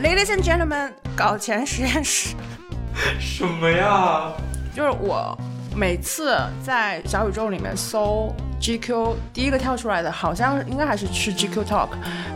Ladies and gentlemen，搞钱实验室。什么呀？就是我每次在小宇宙里面搜 GQ，第一个跳出来的好像应该还是是 GQ Talk，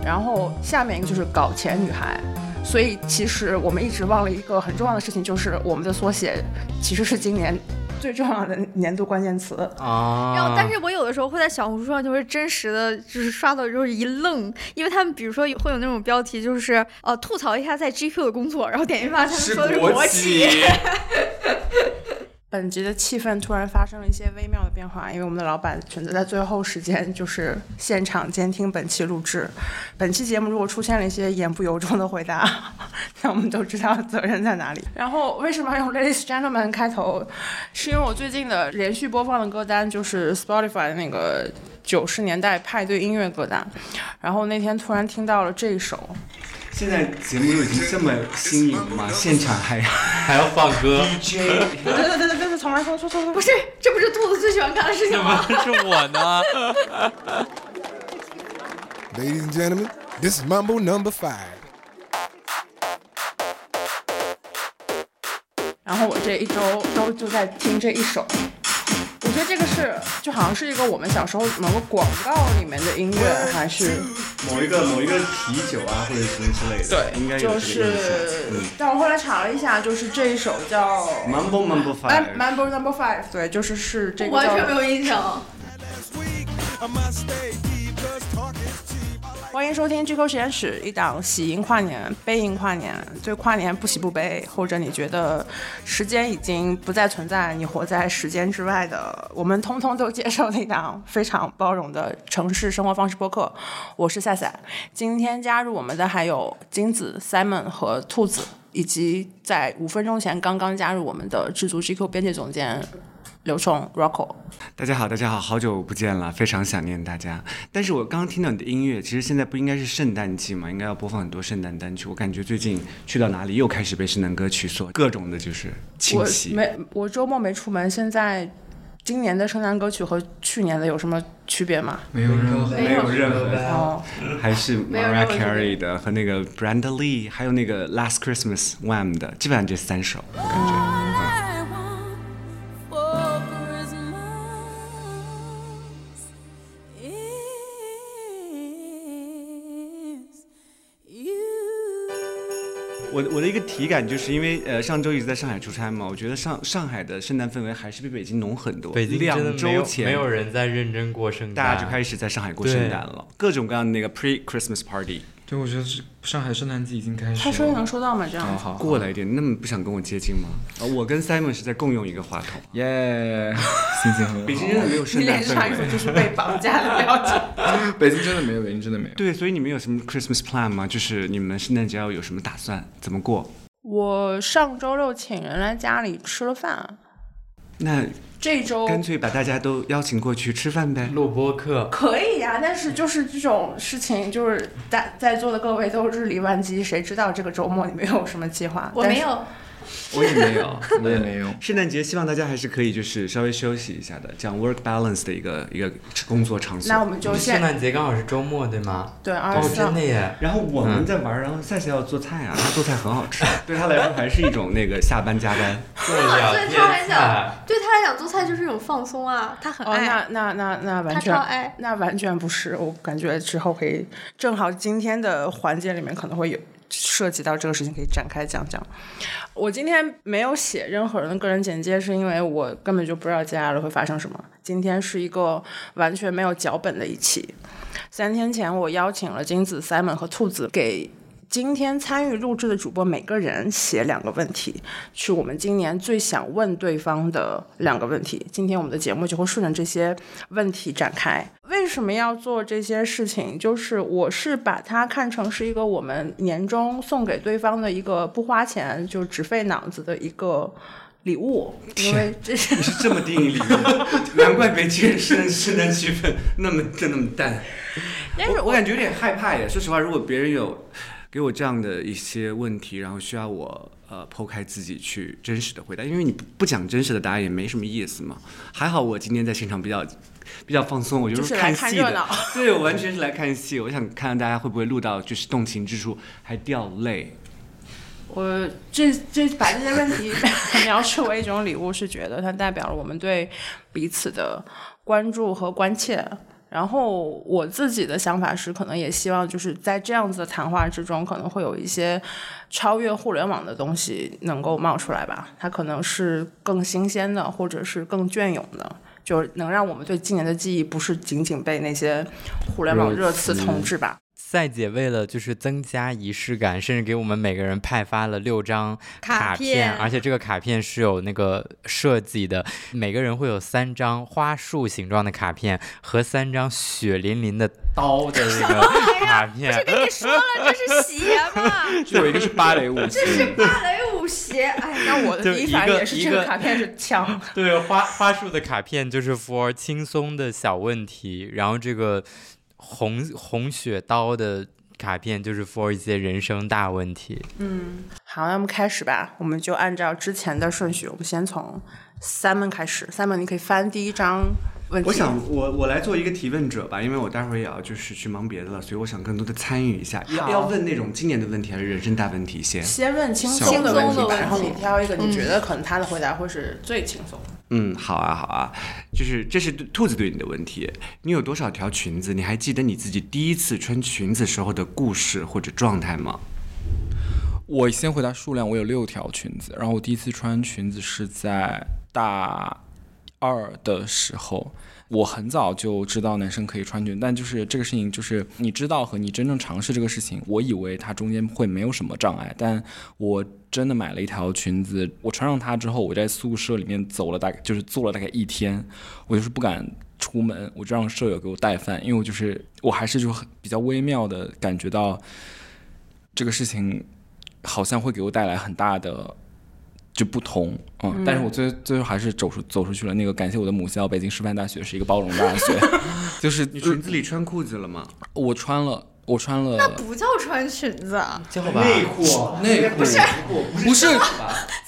然后下面一个就是搞钱女孩。所以其实我们一直忘了一个很重要的事情，就是我们的缩写其实是今年最重要的年度关键词。啊！然后，但是我有的时候会在小红书上就是真实的就是刷到就是一愣，因为他们比如说会有那种标题，就是呃吐槽一下在 GQ 的工作，然后点进去发现他们说的是国企。本集的气氛突然发生了一些微妙的变化，因为我们的老板选择在最后时间就是现场监听本期录制。本期节目如果出现了一些言不由衷的回答，那我们都知道责任在哪里。然后为什么用 Ladies Gentlemen 开头？是因为我最近的连续播放的歌单就是 Spotify 的那个九十年代派对音乐歌单，然后那天突然听到了这首。现在节目都已经这么新颖了吗？现场还还要放歌？DJ，对 对对对对，从来，重重重重，不是，这不是兔子最喜欢干的事情吗？是我呢。Ladies and gentlemen, this is Mambo Number Five。然后我这一周都就在听这一首。我觉得这个是就好像是一个我们小时候某个广告里面的音乐，还是某一个某一个啤酒啊，或者什么之类的。对，应该就是。但我后来查了一下，就是这一首叫 Mambo Five。Mambo Number Five，对，就是是这个。完全没有印象。欢迎收听 GQ 实验室，一档喜迎跨年、悲迎跨年，对跨年不喜不悲，或者你觉得时间已经不再存在，你活在时间之外的，我们通通都接受的一档非常包容的城市生活方式播客。我是赛赛，今天加入我们的还有金子、Simon 和兔子，以及在五分钟前刚刚加入我们的制作 GQ 编辑总监。刘冲，Rocco，大家好，大家好，好久不见了，非常想念大家。但是我刚刚听到你的音乐，其实现在不应该是圣诞季嘛，应该要播放很多圣诞单曲。我感觉最近去到哪里又开始被圣诞歌曲所各种的，就是侵袭。我没，我周末没出门。现在今年的圣诞歌曲和去年的有什么区别吗？没有任何，没有任何哦，还是 Mariah Carey 的和那个 Brenda Lee，还有那个 Last Christmas Wham 的，基本上这三首，我感觉。我我的一个体感就是因为呃上周一直在上海出差嘛，我觉得上上海的圣诞氛围还是比北京浓很多。北京两周前没有人在认真过圣诞，大家就开始在上海过圣诞了，各种各样的那个 pre Christmas party。对，我觉得是上海圣诞季已经开始。他说能收到吗？这样好过来一点，那么不想跟我接近吗？啊，我跟 Simon 是在共用一个话筒。耶，心情很好。北京真的没有圣诞氛围，就是被绑架的表情。北京真的没有，北京真的没有。对，所以你们有什么 Christmas plan 吗？就是你们圣诞节要有什么打算？怎么过？我上周六请人来家里吃了饭。那这周干脆把大家都邀请过去吃饭呗，录播课可以呀。但是就是这种事情，就是在在座的各位都日理万机，谁知道这个周末你们有什么计划？我没有。我也没有，我也没有。圣诞节希望大家还是可以，就是稍微休息一下的，这样 work balance 的一个一个工作场所。那我们就圣诞节刚好是周末，对吗？对，哦，真的耶。然后我们在玩，然后赛赛要做菜啊，他做菜很好吃，对他来说还是一种那个下班加班。对啊，对他来讲，对他来讲做菜就是一种放松啊，他很爱。那那那那完全，那完全不是，我感觉之后可以，正好今天的环节里面可能会有。涉及到这个事情可以展开讲讲。我今天没有写任何人的个人简介，是因为我根本就不知道接下来会发生什么。今天是一个完全没有脚本的一期。三天前我邀请了金子、Simon 和兔子给。今天参与录制的主播每个人写两个问题，是我们今年最想问对方的两个问题。今天我们的节目就会顺着这些问题展开。为什么要做这些事情？就是我是把它看成是一个我们年终送给对方的一个不花钱就只费脑子的一个礼物。因为这是你是这么定义礼物，难怪北京人圣圣诞气氛那么就那么淡。但是我感觉有点害怕耶。说实话，如果别人有。给我这样的一些问题，然后需要我呃剖开自己去真实的回答，因为你不不讲真实的答案也没什么意思嘛。还好我今天在现场比较比较放松，我就是看戏的，对我完全是来看戏。我想看看大家会不会录到就是动情之处还掉泪。我这这把这些问题 描述为一种礼物，是觉得它代表了我们对彼此的关注和关切。然后我自己的想法是，可能也希望就是在这样子的谈话之中，可能会有一些超越互联网的东西能够冒出来吧。它可能是更新鲜的，或者是更隽永的，就是能让我们对今年的记忆不是仅仅被那些互联网热词统治吧。赛姐为了就是增加仪式感，甚至给我们每个人派发了六张卡片，而且这个卡片是有那个设计的，每个人会有三张花束形状的卡片和三张血淋淋的刀的那个卡片。不是跟你说了这是鞋吗？有一个是芭蕾舞，这是芭蕾舞鞋。哎，那我的第一反应也是这个卡片是枪。对，花花束的卡片就是 for 轻松的小问题，然后这个。红红血刀的卡片就是 for 一些人生大问题。嗯，好，那我们开始吧。我们就按照之前的顺序，我们先从 Simon 开始。Simon，你可以翻第一张问题。我想，我我来做一个提问者吧，因为我待会儿也要就是去忙别的了，所以我想更多的参与一下。要要问那种经典的问题，还是人生大问题先？先问轻松的问题，然后你挑一个你觉得可能他的回答会是最轻松。嗯，好啊，好啊，就是这是兔子对你的问题。你有多少条裙子？你还记得你自己第一次穿裙子时候的故事或者状态吗？我先回答数量，我有六条裙子。然后我第一次穿裙子是在大二的时候。我很早就知道男生可以穿裙，但就是这个事情，就是你知道和你真正尝试这个事情，我以为它中间会没有什么障碍，但我真的买了一条裙子，我穿上它之后，我在宿舍里面走了大概就是坐了大概一天，我就是不敢出门，我就让舍友给我带饭，因为我就是我还是就很比较微妙的感觉到这个事情好像会给我带来很大的。就不同，嗯，但是我最最后还是走出走出去了。那个感谢我的母校北京师范大学是一个包容大学，就是你裙子里穿裤子了吗？我穿了，我穿了。那不叫穿裙子，叫内裤，内裤不是不是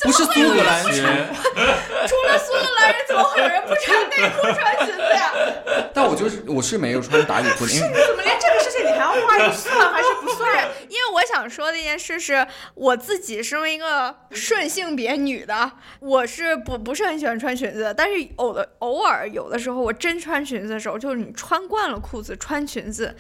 不是苏格兰裙。除了苏格兰人，怎么会有人不穿内裤穿裙子呀？但我就是我是没有穿打底裤，因为怎么连这个事情你还要画一算还是不算？因为我想说的一件事是，我自己身为一个顺性别女的，我是不不是很喜欢穿裙子。但是偶的偶尔有的时候，我真穿裙子的时候，就是你穿惯了裤子穿裙子，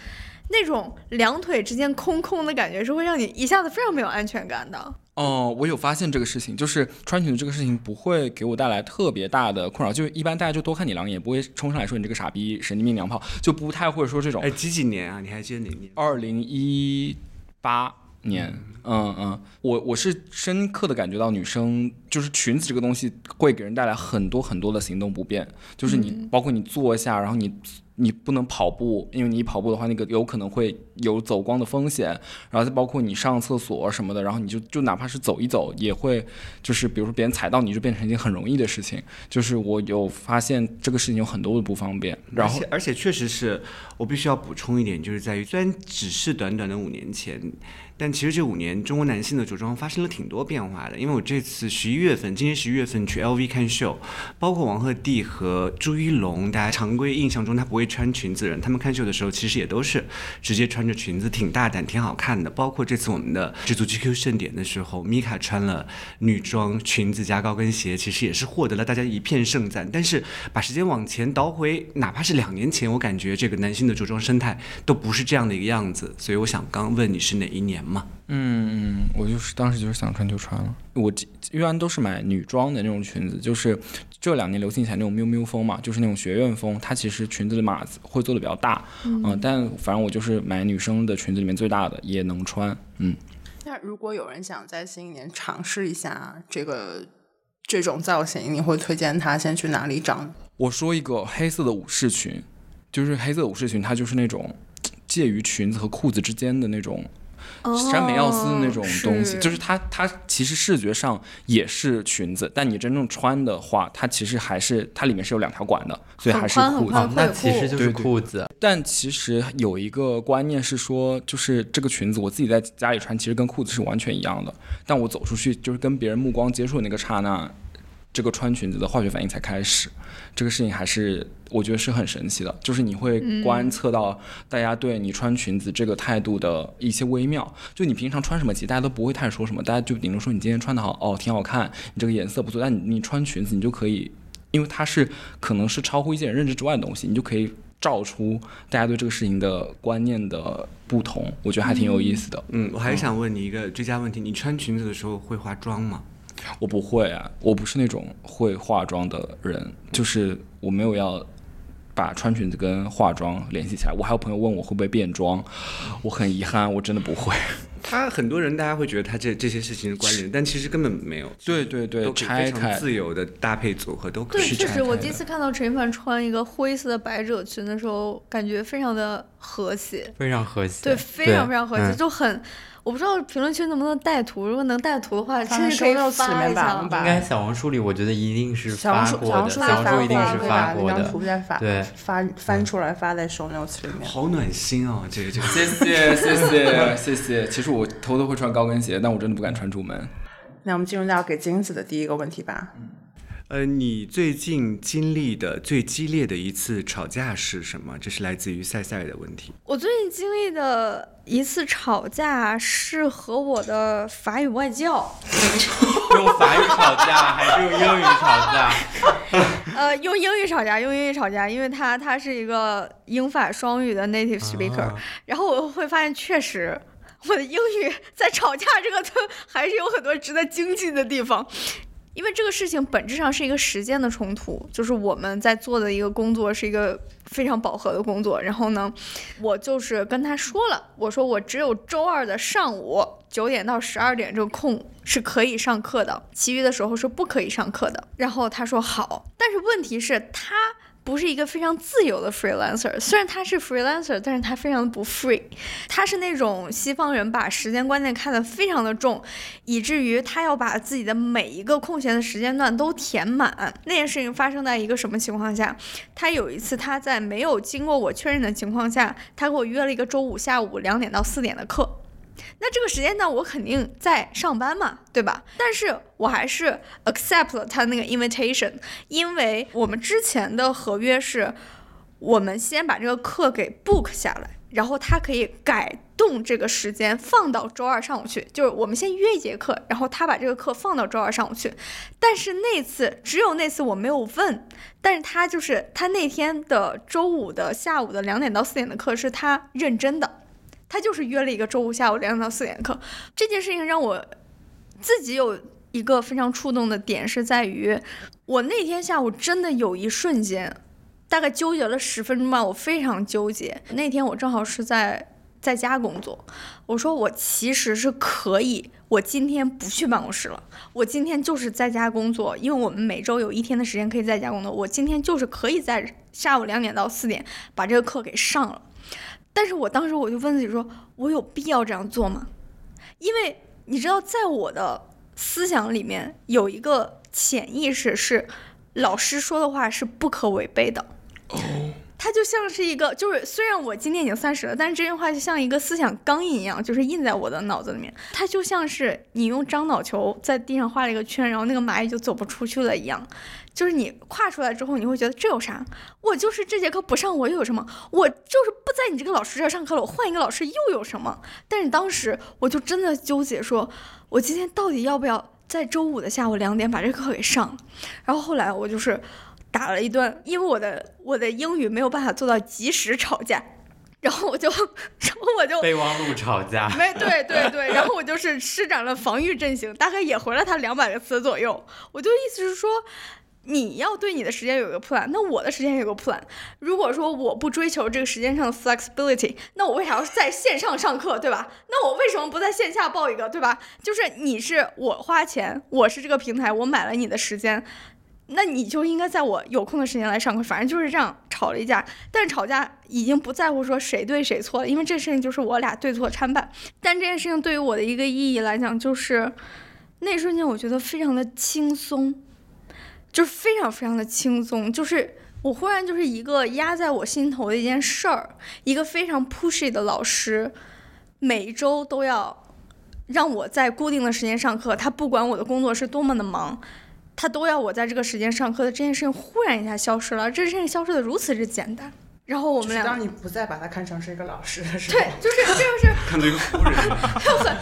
那种两腿之间空空的感觉，是会让你一下子非常没有安全感的。哦，我有发现这个事情，就是穿裙子这个事情不会给我带来特别大的困扰，就一般大家就多看你两眼，不会冲上来说你这个傻逼、神经病、娘炮，就不太会说这种。哎，几几年啊？你还记得哪年？二零一八年。嗯嗯，我我是深刻的感觉到女生就是裙子这个东西会给人带来很多很多的行动不便，就是你包括你坐下，然后你。你不能跑步，因为你跑步的话，那个有可能会有走光的风险。然后再包括你上厕所什么的，然后你就就哪怕是走一走，也会就是比如说别人踩到你就变成一件很容易的事情。就是我有发现这个事情有很多的不方便。然后而且确实是我必须要补充一点，就是在于虽然只是短短的五年前。但其实这五年，中国男性的着装发生了挺多变化的。因为我这次十一月份，今年十一月份去 LV 看秀，包括王鹤棣和朱一龙，大家常规印象中他不会穿裙子人，他们看秀的时候其实也都是直接穿穿着裙子，挺大胆、挺好看的。包括这次我们的这组 GQ 盛典的时候，米卡穿了女装裙子加高跟鞋，其实也是获得了大家一片盛赞。但是把时间往前倒回，哪怕是两年前，我感觉这个男性的着装生态都不是这样的一个样子。所以我想刚问你是哪一年？嘛，嗯，我就是当时就是想穿就穿了。我一般都是买女装的那种裙子，就是这两年流行起来那种喵喵风嘛，就是那种学院风。它其实裙子的码子会做的比较大，嗯，但反正我就是买女生的裙子里面最大的，也能穿。嗯，那如果有人想在新一年尝试一下这个这种造型，你会推荐他先去哪里找？我说一个黑色的武士裙，就是黑色武士裙，它就是那种介于裙子和裤子之间的那种。山美奥斯的那种东西，就是它，它其实视觉上也是裙子，但你真正穿的话，它其实还是它里面是有两条管的，所以还是裤子。那其实就是裤子。但其实有一个观念是说，就是这个裙子我自己在家里穿，其实跟裤子是完全一样的。但我走出去，就是跟别人目光接触的那个刹那。这个穿裙子的化学反应才开始。这个事情还是我觉得是很神奇的，就是你会观测到大家对你穿裙子这个态度的一些微妙。就你平常穿什么其实大家都不会太说什么，大家就顶多说你今天穿的好，哦，挺好看，你这个颜色不错。但你你穿裙子，你就可以，因为它是可能是超乎一些人认知之外的东西，你就可以照出大家对这个事情的观念的不同。我觉得还挺有意思的。嗯，我还想问你一个追加问题：你穿裙子的时候会化妆吗？我不会啊，我不是那种会化妆的人，就是我没有要把穿裙子跟化妆联系起来。我还有朋友问我会不会变装，我很遗憾，我真的不会。他很多人大家会觉得他这这些事情是关联，但其实根本没有。对对对，都可以非常自由的搭配组合都可以。对，确实，我第一次看到陈一凡穿一个灰色的百褶裙的时候，感觉非常的和谐，非常和谐，对，非常非常和谐，就很。我不知道评论区能不能带图，如果能带图的话，其实可以发一下。应该小红书里，我觉得一定是发过的。小红书一定是发过的。对，发翻出来发在手 notes 里面。好暖心哦，这个这个。谢谢谢谢谢谢。其实我偷偷会穿高跟鞋，但我真的不敢穿出门。那我们进入到给金子的第一个问题吧。呃，你最近经历的最激烈的一次吵架是什么？这是来自于赛赛的问题。我最近经历的一次吵架是和我的法语外教 用法语吵架还是用英语吵架？呃，用英语吵架，用英语吵架，因为他他是一个英法双语的 native speaker，然后我会发现确实我的英语在吵架这个还是有很多值得精进的地方。因为这个事情本质上是一个时间的冲突，就是我们在做的一个工作是一个非常饱和的工作。然后呢，我就是跟他说了，我说我只有周二的上午九点到十二点这个空是可以上课的，其余的时候是不可以上课的。然后他说好，但是问题是，他。不是一个非常自由的 freelancer，虽然他是 freelancer，但是他非常的不 free。他是那种西方人把时间观念看得非常的重，以至于他要把自己的每一个空闲的时间段都填满。那件事情发生在一个什么情况下？他有一次他在没有经过我确认的情况下，他给我约了一个周五下午两点到四点的课。那这个时间段我肯定在上班嘛，对吧？但是我还是 accept 了他那个 invitation，因为我们之前的合约是，我们先把这个课给 book 下来，然后他可以改动这个时间放到周二上午去，就是我们先约一节课，然后他把这个课放到周二上午去。但是那次只有那次我没有问，但是他就是他那天的周五的下午的两点到四点的课是他认真的。他就是约了一个周五下午两点到四点的课，这件事情让我自己有一个非常触动的点，是在于我那天下午真的有一瞬间，大概纠结了十分钟吧，我非常纠结。那天我正好是在在家工作，我说我其实是可以，我今天不去办公室了，我今天就是在家工作，因为我们每周有一天的时间可以在家工作，我今天就是可以在下午两点到四点把这个课给上了。但是我当时我就问自己说，我有必要这样做吗？因为你知道，在我的思想里面有一个潜意识是，老师说的话是不可违背的。哦，它就像是一个，就是虽然我今年已经三十了，但是这句话就像一个思想钢印一样，就是印在我的脑子里面。它就像是你用樟脑球在地上画了一个圈，然后那个蚂蚁就走不出去了一样。就是你跨出来之后，你会觉得这有啥？我就是这节课不上，我又有什么？我就是不在你这个老师这上课了，我换一个老师又有什么？但是当时我就真的纠结，说我今天到底要不要在周五的下午两点把这课给上？然后后来我就是打了一顿，因为我的我的英语没有办法做到及时吵架，然后我就然后我就备忘录吵架，没对对对，然后我就是施展了防御阵型，大概也回了他两百个词左右。我就意思是说。你要对你的时间有一个 plan，那我的时间也有个 plan。如果说我不追求这个时间上的 flexibility，那我为啥要在线上上课，对吧？那我为什么不在线下报一个，对吧？就是你是我花钱，我是这个平台，我买了你的时间，那你就应该在我有空的时间来上课。反正就是这样吵了一架，但是吵架已经不在乎说谁对谁错了，因为这事情就是我俩对错参半。但这件事情对于我的一个意义来讲，就是那瞬间我觉得非常的轻松。就是非常非常的轻松，就是我忽然就是一个压在我心头的一件事儿，一个非常 pushy 的老师，每周都要让我在固定的时间上课，他不管我的工作是多么的忙，他都要我在这个时间上课的这件事情忽然一下消失了，这件事情消失的如此之简单。然后我们俩，当你不再把他看成是一个老师的时候，对，就是这就是看作一个夫人，就很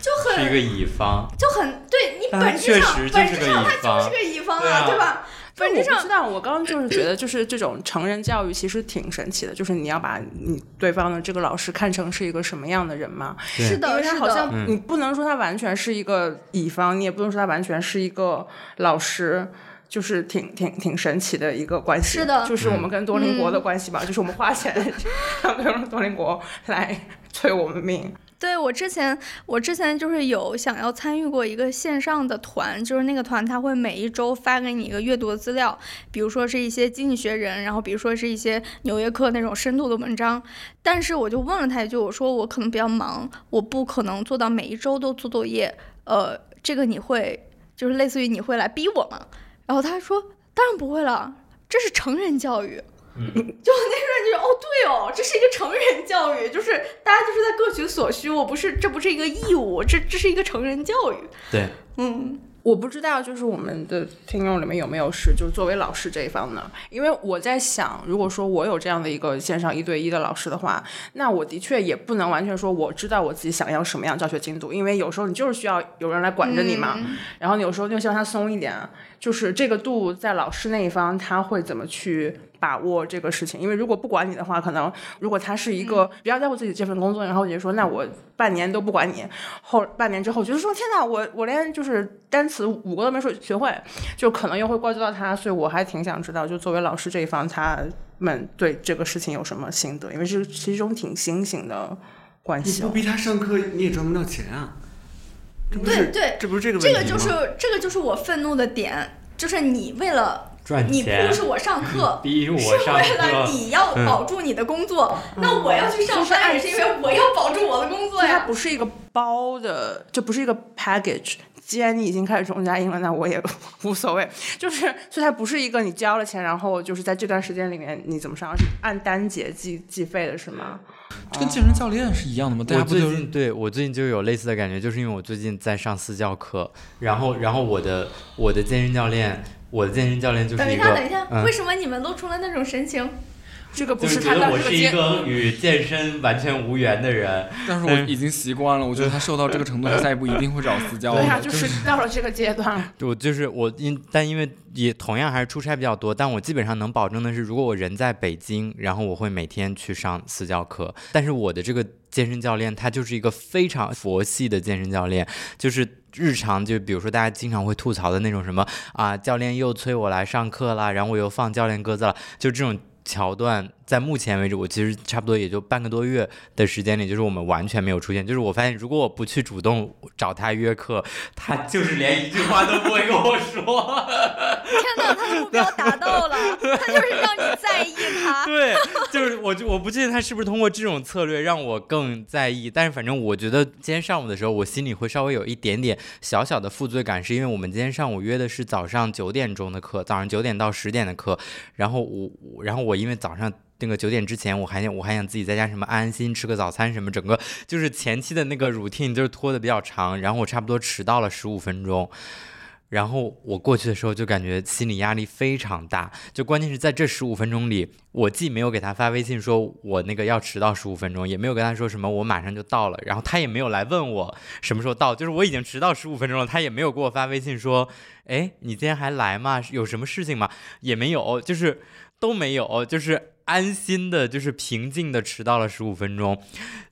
就很是一个乙方，就很对你本质上确实本质就是个上他乙方就是个乙方对啊对吧？本质上我不知道，我刚刚就是觉得，就是这种成人教育其实挺神奇的，就是你要把你对方的这个老师看成是一个什么样的人嘛？是的，因为他是的，好像你不能说他完全是一个乙方，你也不能说他完全是一个老师。就是挺挺挺神奇的一个关系，是的就是我们跟多邻国的关系吧，就是我们花钱 让多邻国来催我们命。对我之前，我之前就是有想要参与过一个线上的团，就是那个团他会每一周发给你一个阅读的资料，比如说是一些经济学人，然后比如说是一些纽约客那种深度的文章。但是我就问了他一句，我说我可能比较忙，我不可能做到每一周都做作业。呃，这个你会就是类似于你会来逼我吗？然后他说当然不会了，这是成人教育。就那瞬间就是哦，对哦，这是一个成人教育，就是大家就是在各取所需，我不是，这不是一个义务，这这是一个成人教育。对，嗯，我不知道，就是我们的听众里面有没有是就是作为老师这一方呢？因为我在想，如果说我有这样的一个线上一对一的老师的话，那我的确也不能完全说我知道我自己想要什么样教学进度，因为有时候你就是需要有人来管着你嘛，然后有时候就希望他松一点，就是这个度在老师那一方他会怎么去把握这个事情？因为如果不管你的话，可能如果他是一个比较在乎自己这份工作，然后就说那我半年都不管你，后半年之后就是说天哪，我我连就是单词五个都没说学会，就可能又会怪罪到他，所以我还挺想知道，就作为老师这一方，他们对这个事情有什么心得？因为这是一种挺新型的关系哦。你不逼他上课，你也赚不到钱啊。这不是对对，这不是这个问题吗？这个就是这个就是我愤怒的点，就是你为了你赚钱 push 我上课。逼我是为了，你要保住你的工作，那我要去上班也是因为我要保住我的工作所以它。不是一个包的，这不是一个 package。既然你已经开始中加英了，那我也 无所谓。就是，所以它不是一个你交了钱，然后就是在这段时间里面你怎么上，而是按单节计计费的，是吗？这跟健身教练是一样的吗？大我最家不就是近对我最近就有类似的感觉，就是因为我最近在上私教课，然后然后我的我的健身教练，我的健身教练就是等一下，等一下，嗯为什么你们露出了那种神情？这个不就是觉他得我是一个与健身完全无缘的人，但是我已经习惯了，我觉得他瘦到这个程度，他下一步一定会找私 教对呀、的。就是到了这个阶段了。我就是我因但因为也同样还是出差比较多，但我基本上能保证的是，如果我人在北京，然后我会每天去上私教课。但是我的这个健身教练他就是一个非常佛系的健身教练，就是日常就比如说大家经常会吐槽的那种什么啊，教练又催我来上课啦，然后我又放教练鸽子了，就这种。桥段在目前为止，我其实差不多也就半个多月的时间里，就是我们完全没有出现。就是我发现，如果我不去主动找他约课，他就是连一句话都不会跟我说。天哪，他的目标达到了，他就是让你在意他。对，就是我就我不确定他是不是通过这种策略让我更在意，但是反正我觉得今天上午的时候，我心里会稍微有一点点小小的负罪感，是因为我们今天上午约的是早上九点钟的课，早上九点到十点的课，然后我我然后我因为早上。那个九点之前，我还想我还想自己在家什么安安心吃个早餐什么，整个就是前期的那个 routine 就是拖的比较长，然后我差不多迟到了十五分钟，然后我过去的时候就感觉心理压力非常大，就关键是在这十五分钟里，我既没有给他发微信说我那个要迟到十五分钟，也没有跟他说什么我马上就到了，然后他也没有来问我什么时候到，就是我已经迟到十五分钟了，他也没有给我发微信说，哎，你今天还来吗？有什么事情吗？也没有，就是都没有，就是安心的，就是平静的迟到了十五分钟，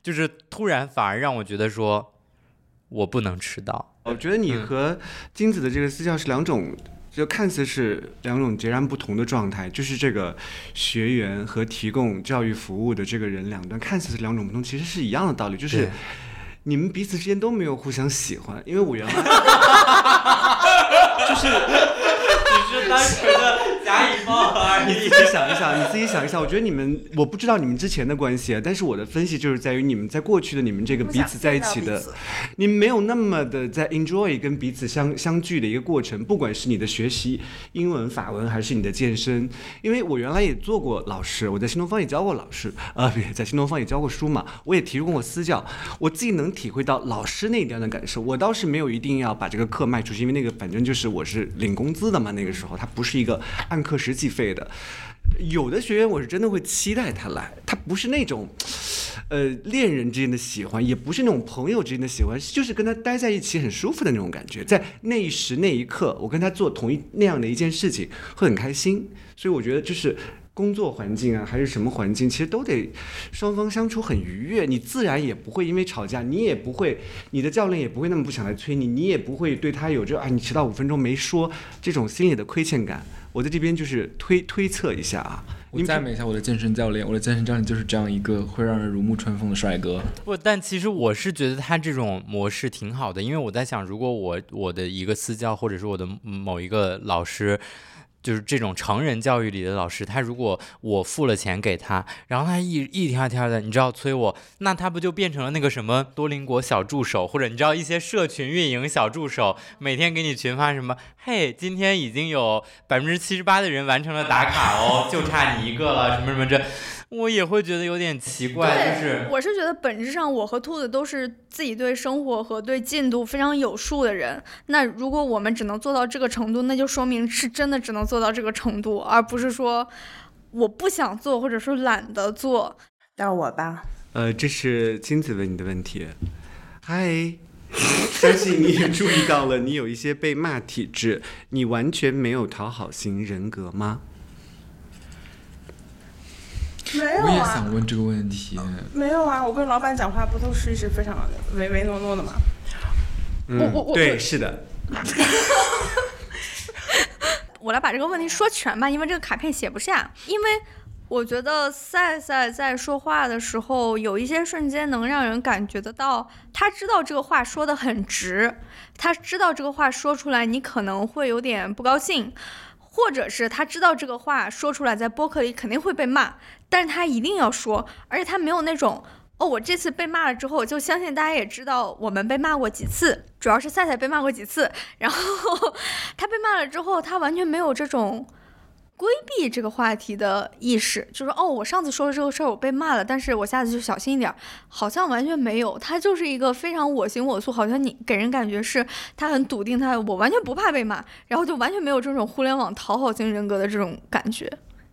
就是突然反而让我觉得说我不能迟到。我觉得你和金子的这个私教是两种，就看似是两种截然不同的状态，就是这个学员和提供教育服务的这个人两端看似是两种不同，其实是一样的道理，就是你们彼此之间都没有互相喜欢，因为我原来 就是只是单纯的甲乙冒而已。你自己想一想，你自己想一想，我觉得你们，我不知道你们之前的关系，啊，但是我的分析就是在于你们在过去的你们这个彼此在一起的，你们没有那么的在 enjoy 跟彼此相相聚的一个过程，不管是你的学习英文、法文，还是你的健身，因为我原来也做过老师，我在新东方也教过老师，呃，别在新东方也教过书嘛，我也提供过私教，我自己能体会到老师那一端的感受，我倒是没有一定要把这个课卖出去，因为那个反正就是我是领工资的嘛，那个时候它不是一个按课时计费的。有的学员我是真的会期待他来，他不是那种，呃，恋人之间的喜欢，也不是那种朋友之间的喜欢，就是跟他待在一起很舒服的那种感觉，在那一时那一刻，我跟他做同一那样的一件事情，会很开心。所以我觉得就是工作环境啊，还是什么环境，其实都得双方相处很愉悦，你自然也不会因为吵架，你也不会，你的教练也不会那么不想来催你，你也不会对他有这啊，你迟到五分钟没说这种心里的亏欠感。我在这边就是推推测一下啊，我赞美一下我的健身教练，我的健身教练就是这样一个会让人如沐春风的帅哥。不，但其实我是觉得他这种模式挺好的，因为我在想，如果我我的一个私教或者是我的某一个老师。就是这种成人教育里的老师，他如果我付了钱给他，然后他一一天天的，你知道催我，那他不就变成了那个什么多邻国小助手，或者你知道一些社群运营小助手，每天给你群发什么，嘿，今天已经有百分之七十八的人完成了打卡哦，就差你一个了，什么什么这。我也会觉得有点奇怪，就是我是觉得本质上我和兔子都是自己对生活和对进度非常有数的人。那如果我们只能做到这个程度，那就说明是真的只能做到这个程度，而不是说我不想做或者说懒得做。到我吧。呃，这是金子问你的问题。嗨，相信你也注意到了，你有一些被骂体质，你完全没有讨好型人格吗？没有啊！我也想问这个问题。没有啊，我跟老板讲话不都是一直非常唯唯诺诺的吗？我我我，对，是的。我来把这个问题说全吧，因为这个卡片写不下。因为我觉得赛赛在说话的时候，有一些瞬间能让人感觉得到，他知道这个话说的很直，他知道这个话说出来你可能会有点不高兴。或者是他知道这个话说出来在播客里肯定会被骂，但是他一定要说，而且他没有那种哦，我这次被骂了之后，我就相信大家也知道我们被骂过几次，主要是赛赛被骂过几次，然后他被骂了之后，他完全没有这种。规避这个话题的意识，就是哦，我上次说的这个事儿我被骂了，但是我下次就小心一点，好像完全没有。他就是一个非常我行我素，好像你给人感觉是他很笃定，他我完全不怕被骂，然后就完全没有这种互联网讨好型人格的这种感觉。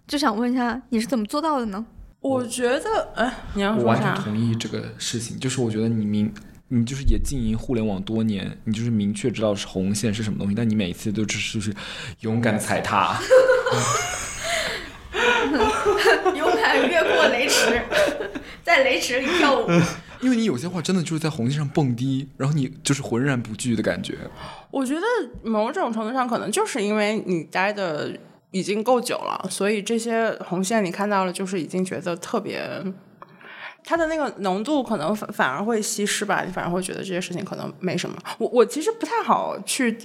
就想问一下，你是怎么做到的呢？我觉得，哎，你要我完全同意这个事情，就是我觉得你明。你就是也经营互联网多年，你就是明确知道是红线是什么东西，但你每一次都只是就是勇敢踩踏，勇敢越过雷池，在雷池里跳舞。因为你有些话真的就是在红线上蹦迪，然后你就是浑然不惧的感觉。我觉得某种程度上可能就是因为你待的已经够久了，所以这些红线你看到了，就是已经觉得特别。它的那个浓度可能反而会稀释吧，你反而会觉得这些事情可能没什么。我我其实不太好去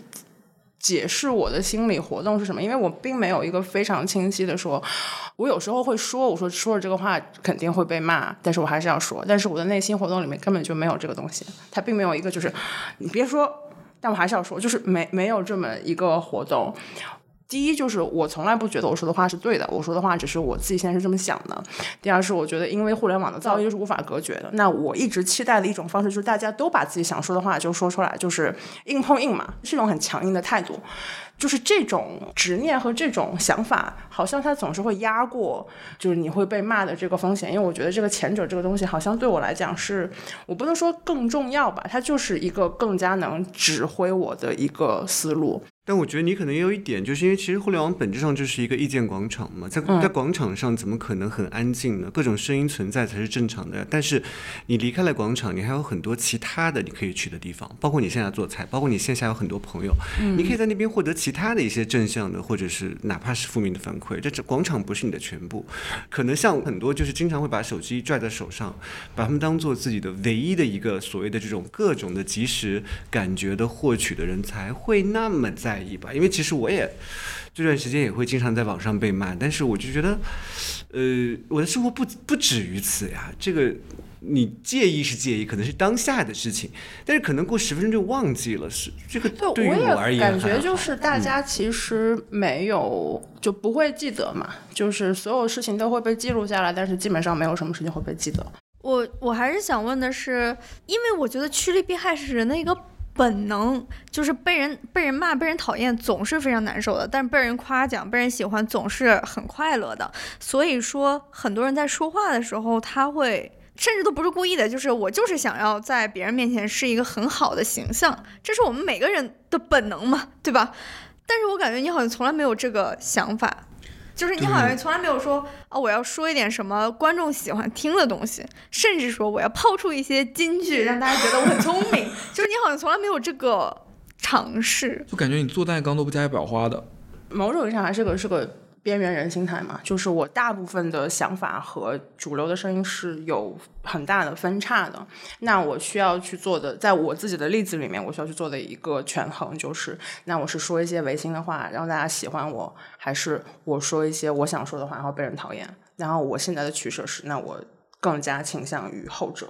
解释我的心理活动是什么，因为我并没有一个非常清晰的说，我有时候会说，我说说了这个话肯定会被骂，但是我还是要说，但是我的内心活动里面根本就没有这个东西，它并没有一个就是你别说，但我还是要说，就是没没有这么一个活动。第一就是我从来不觉得我说的话是对的，我说的话只是我自己现在是这么想的。第二是我觉得，因为互联网的噪音是无法隔绝的，那我一直期待的一种方式就是大家都把自己想说的话就说出来，就是硬碰硬嘛，是一种很强硬的态度。就是这种执念和这种想法，好像它总是会压过，就是你会被骂的这个风险。因为我觉得这个前者这个东西，好像对我来讲是，我不能说更重要吧，它就是一个更加能指挥我的一个思路。但我觉得你可能也有一点，就是因为其实互联网本质上就是一个意见广场嘛，在在广场上怎么可能很安静呢？各种声音存在才是正常的。但是你离开了广场，你还有很多其他的你可以去的地方，包括你线下做菜，包括你线下有很多朋友，你可以在那边获得其他的一些正向的，或者是哪怕是负面的反馈。这这广场不是你的全部，可能像很多就是经常会把手机拽在手上，把他们当做自己的唯一的一个所谓的这种各种的及时感觉的获取的人才会那么在。在意吧，因为其实我也这段时间也会经常在网上被骂，但是我就觉得，呃，我的生活不不止于此呀。这个你介意是介意，可能是当下的事情，但是可能过十分钟就忘记了，是这个对于我而言，感觉就是大家其实没有就不会记得嘛，就是所有事情都会被记录下来，但是基本上没有什么事情会被记得。我我还是想问的是，因为我觉得趋利避害是人的一个本能，就是被人被人骂、被人讨厌总是非常难受的，但是被人夸奖、被人喜欢总是很快乐的。所以说，很多人在说话的时候，他会甚至都不是故意的，就是我就是想要在别人面前是一个很好的形象，这是我们每个人的本能嘛，对吧？但是我感觉你好像从来没有这个想法。就是你好像从来没有说啊，我要说一点什么观众喜欢听的东西，甚至说我要抛出一些金句，让大家觉得我很聪明。就是你好像从来没有这个尝试，就感觉你做蛋糕都不加一裱花的。某种意义上还是个是个。边缘人心态嘛，就是我大部分的想法和主流的声音是有很大的分叉的。那我需要去做的，在我自己的例子里面，我需要去做的一个权衡，就是那我是说一些违心的话，让大家喜欢我，还是我说一些我想说的话，然后被人讨厌？然后我现在的取舍是，那我更加倾向于后者。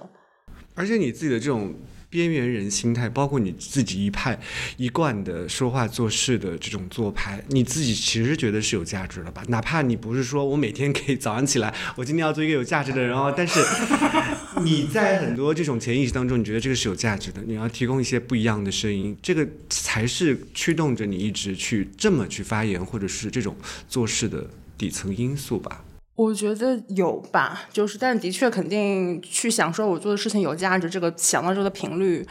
而且你自己的这种。边缘人心态，包括你自己一派一贯的说话做事的这种做派，你自己其实觉得是有价值的吧？哪怕你不是说我每天可以早上起来，我今天要做一个有价值的人哦，但是 你在很多这种潜意识当中，你觉得这个是有价值的，你要提供一些不一样的声音，这个才是驱动着你一直去这么去发言，或者是这种做事的底层因素吧。我觉得有吧，就是，但的确肯定去想说我做的事情有价值，这个想到这个频率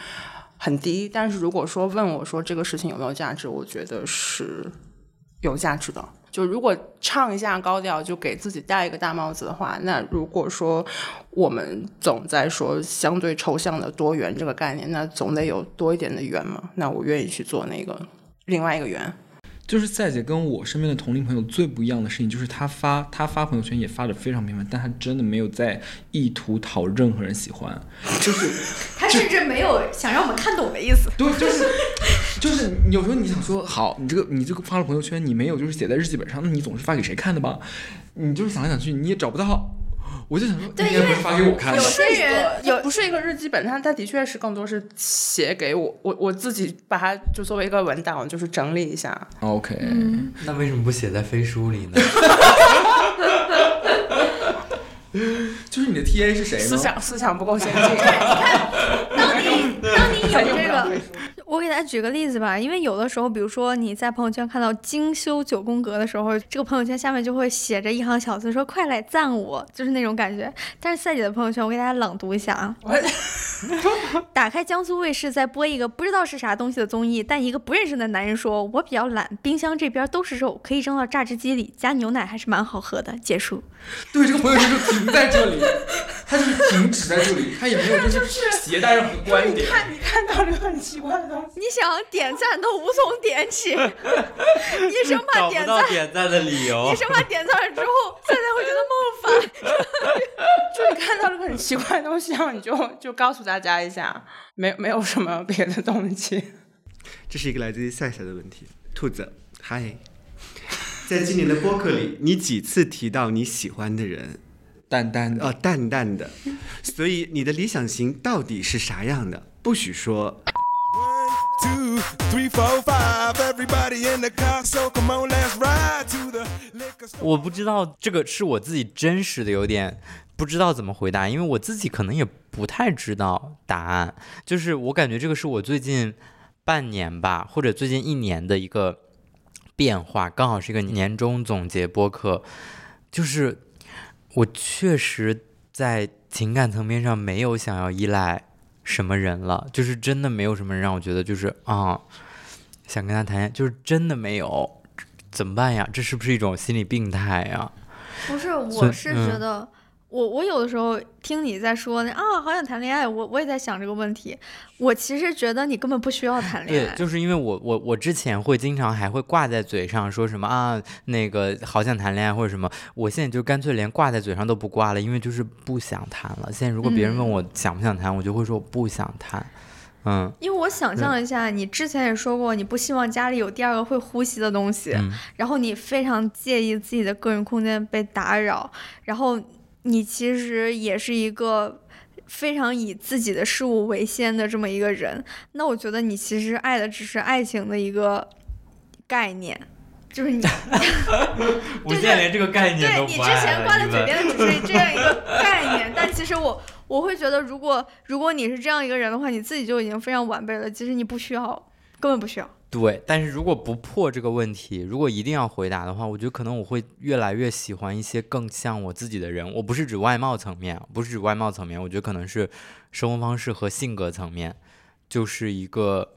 很低。但是如果说问我说这个事情有没有价值，我觉得是有价值的。就如果唱一下高调，就给自己戴一个大帽子的话，那如果说我们总在说相对抽象的多元这个概念，那总得有多一点的圆嘛。那我愿意去做那个另外一个圆。就是赛姐跟我身边的同龄朋友最不一样的事情，就是她发她发朋友圈也发的非常频繁，但她真的没有在意图讨任何人喜欢，就是 她甚至没有想让我们看懂的意思。对，就是就是有时候你想说好，你这个你这个发了朋友圈，你没有就是写在日记本上，那你总是发给谁看的吧？你就是想来想去，你也找不到。我就想说，应该不是发给我看的。有些人有不是一个日记本，它它的确是更多是写给我，我我自己把它就作为一个文档，就是整理一下。OK，那为什么不写在飞书里呢？就是你的 TA 是谁呢？思想思想不够先进。你看，当你当你有这个。我给大家举个例子吧，因为有的时候，比如说你在朋友圈看到精修九宫格的时候，这个朋友圈下面就会写着一行小字，说“快来赞我”，就是那种感觉。但是赛姐的朋友圈，我给大家朗读一下啊。打开江苏卫视，在播一个不知道是啥东西的综艺，但一个不认识的男人说：“我比较懒，冰箱这边都是肉，可以扔到榨汁机里，加牛奶还是蛮好喝的。”结束。对，这个朋友圈就停在这里，他就是停止在这里，他也没有就是携带任何观点。你看，你看到了很奇怪的东西，你想点赞都无从点起，你生怕点赞点赞的理由，你生怕点赞了之后，现在会觉得冒犯。就你看到了个很奇怪的东西，然后你就就告诉大家一下，没没有什么别的东西。这是一个来自于赛赛的问题，兔子，嗨。在今年的播客里，你几次提到你喜欢的人？淡淡的哦，淡淡的。所以你的理想型到底是啥样的？不许说。我不知道这个是我自己真实的，有点不知道怎么回答，因为我自己可能也不太知道答案。就是我感觉这个是我最近半年吧，或者最近一年的一个。变化刚好是一个年终总结播客，就是我确实在情感层面上没有想要依赖什么人了，就是真的没有什么人让我觉得就是啊想跟他谈，就是真的没有，怎么办呀？这是不是一种心理病态呀？不是，我是觉得。我我有的时候听你在说那啊，好想谈恋爱，我我也在想这个问题。我其实觉得你根本不需要谈恋爱。对，就是因为我我我之前会经常还会挂在嘴上说什么啊，那个好想谈恋爱或者什么。我现在就干脆连挂在嘴上都不挂了，因为就是不想谈了。现在如果别人问我想不想谈，我就会说不想谈。嗯因为我想象了一下，你之前也说过，你不希望家里有第二个会呼吸的东西，嗯然后你非常介意自己的个人空间被打扰，然后你其实也是一个非常以自己的事物为先的这么一个人。那我觉得你其实爱的只是爱情的一个概念，就是你我现在连这个概念对你之前挂在嘴边的只是这样一个 概念，但其实我我会觉得，如果如果你是这样一个人的话，你自己就已经非常完备了。其实你不需要，根本不需要。对，但是如果不破这个问题，如果一定要回答的话，我觉得可能我会越来越喜欢一些更像我自己的人。我不是指外貌层面，不是指外貌层面，我觉得可能是生活方式和性格层面，就是一个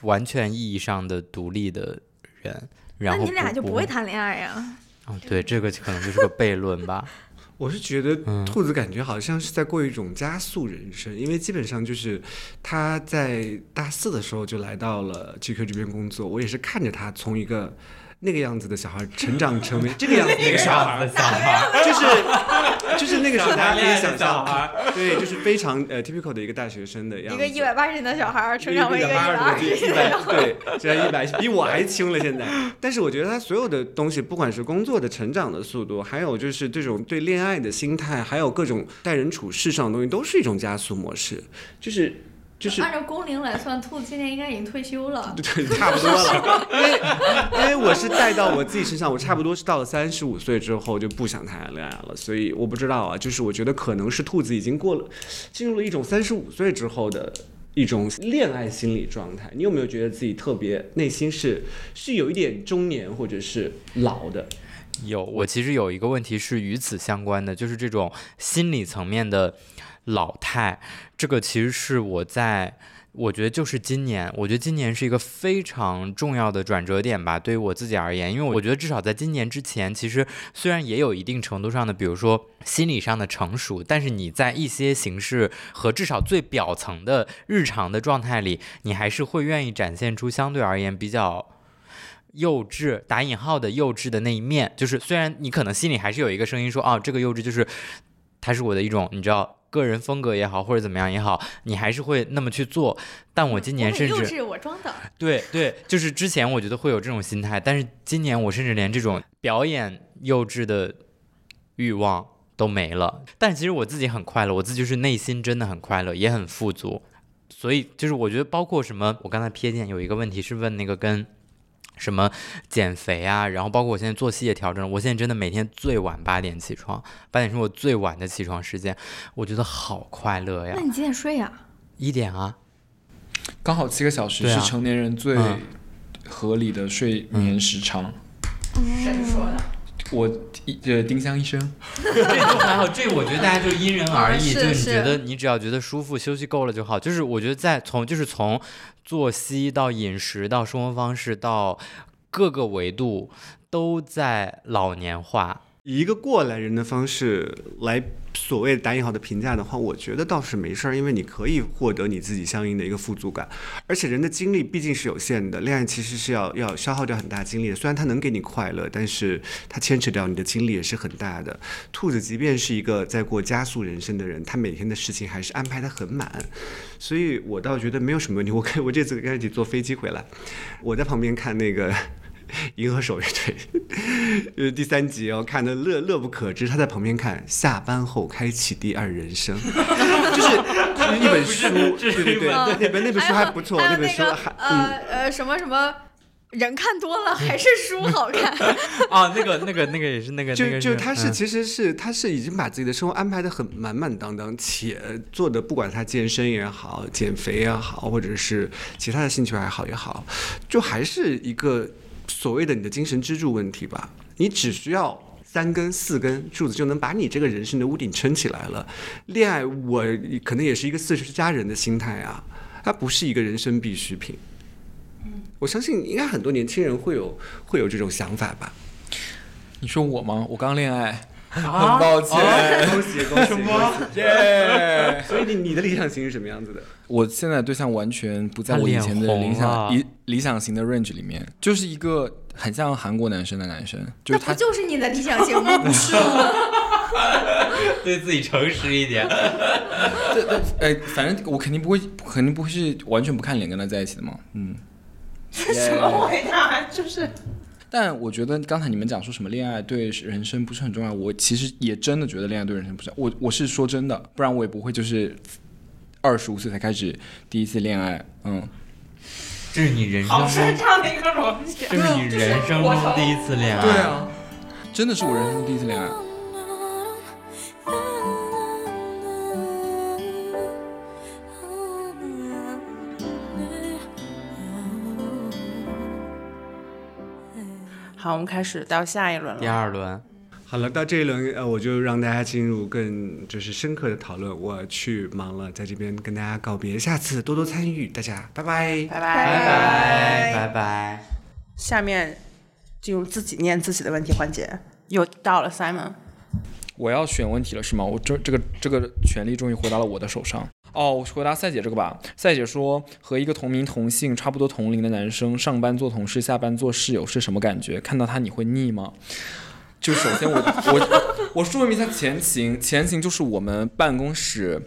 完全意义上的独立的人。然后那你俩就不会谈恋爱呀？啊、对，这个可能就是个悖论吧。我是觉得嗯。兔子感觉好像是在过一种加速人生，因为基本上就是他在大四的时候就来到了 GQ 这边工作，我也是看着他从一个那个样子的小孩成长成为 这个样子的小孩，小孩，就是就是那个时候大家可以想象，对，就是非常呃 typical 的一个大学生的样子，一个一百八十斤的小孩儿成长为一个一百二二十斤的小孩，对，现在一百比我还轻了现在。但是我觉得他所有的东西，不管是工作的成长的速度，还有就是这种对恋爱的心态，还有各种待人处事上的东西，都是一种加速模式，就是。就是按照工龄来算，兔子今年应该已经退休了。对，差不多了，因为因为我是带到我自己身上，我差不多是到了三十五岁之后就不想谈恋爱了，所以我不知道啊，就是我觉得可能是兔子已经过了，进入了一种三十五岁之后的一种恋爱心理状态。你有没有觉得自己特别内心是是有一点中年或者是老的？有，我其实有一个问题是与此相关的，就是这种心理层面的老态，这个其实是我在。我觉得就是今年，我觉得今年是一个非常重要的转折点吧，对于我自己而言，因为我觉得至少在今年之前，其实虽然也有一定程度上的，比如说心理上的成熟，但是你在一些形式和至少最表层的日常的状态里，你还是会愿意展现出相对而言比较幼稚打引号的幼稚的那一面，就是虽然你可能心里还是有一个声音说，哦，这个幼稚就是它是我的一种，你知道个人风格也好，或者怎么样也好，你还是会那么去做。但我今年甚至幼稚，我装的。对对，就是之前我觉得会有这种心态，但是今年我甚至连这种表演幼稚的欲望都没了。但其实我自己很快乐，我自己就是内心真的很快乐，也很富足。所以就是我觉得包括什么，我刚才瞥见有一个问题是问那个跟什么减肥啊，然后包括我现在作息也调整了，我现在真的每天最晚八点起床，八点是我最晚的起床时间，我觉得好快乐呀那，你几点睡呀？一点啊，刚好七个小时是成年人最嗯合理的睡眠时长。谁说的？我医呃丁香医生，这都还好，这我觉得大家就因人而异，就是你觉得你只要觉得舒服，休息够了就好。就是我觉得在从就是从作息到饮食到生活方式到各个维度都在老年化。以一个过来人的方式来所谓打引号的评价的话，我觉得倒是没事儿，因为你可以获得你自己相应的一个富足感，而且人的精力毕竟是有限的，恋爱其实是要要消耗掉很大精力的。虽然它能给你快乐，但是它牵扯掉你的精力也是很大的。兔子即便是一个在过加速人生的人，他每天的事情还是安排的很满，所以我倒觉得没有什么问题。我可以我这次跟他一起坐飞机回来，我在旁边看那个。银河守卫队，呃，第三集哦，看的乐乐不可支。他在旁边看，下班后开启第二人生，就是就 是一本书，对对对，嗯那本那本书还不错，那本书那个还嗯，呃呃什么什么，人看多了还是书好看。啊，那个那个那个也是那个就就他是嗯其实是他是已经把自己的生活安排的很满满当当，且做的不管他健身也好，减肥也好，或者是其他的兴趣爱好也好，就还是一个所谓的你的精神支柱问题吧。你只需要三根四根柱子就能把你这个人生的屋顶撑起来了。恋爱，我可能也是一个四十加人的心态啊，它不是一个人生必需品。我相信应该很多年轻人会有会有这种想法吧。你说我吗？我刚恋爱，很抱歉。恭喜恭喜恭喜！耶！所以你你的理想型是什么样子的？我现在对象完全不在我以前的理想理理想型的 range 里面，就是一个很像韩国男生的男生，就是他那不就是你的理想型吗？不是对自己诚实一点。对对，哎，反正我肯定不会，肯定不会是完全不看脸跟他在一起的嘛。嗯，什么回答？就是但我觉得刚才你们讲说什么恋爱对人生不是很重要，我其实也真的觉得恋爱对人生不是。我我是说真的，不然我也不会就是二十五岁才开始第一次恋爱。嗯，这是你人生好中，顺畅的一个逻辑。这是你人生中第一次恋爱。对啊，真的是我人生中第一次恋爱。好，我们开始到下一轮了第。二轮，好了，到这一轮，呃，我就让大家进入更就是深刻的讨论。我去忙了，在这边跟大家告别，下次多多参与，大家拜拜。拜拜拜拜拜拜。下面进入自己念自己的问题环节，又到了 Simon。我要选问题了是吗？我这这个这个权利终于回到了我的手上。哦，我回答赛姐这个吧。赛姐说，和一个同名同姓、差不多同龄的男生上班做同事，下班做室友是什么感觉？看到他你会腻吗？就首先我我 我说明一下前情，前情就是我们办公室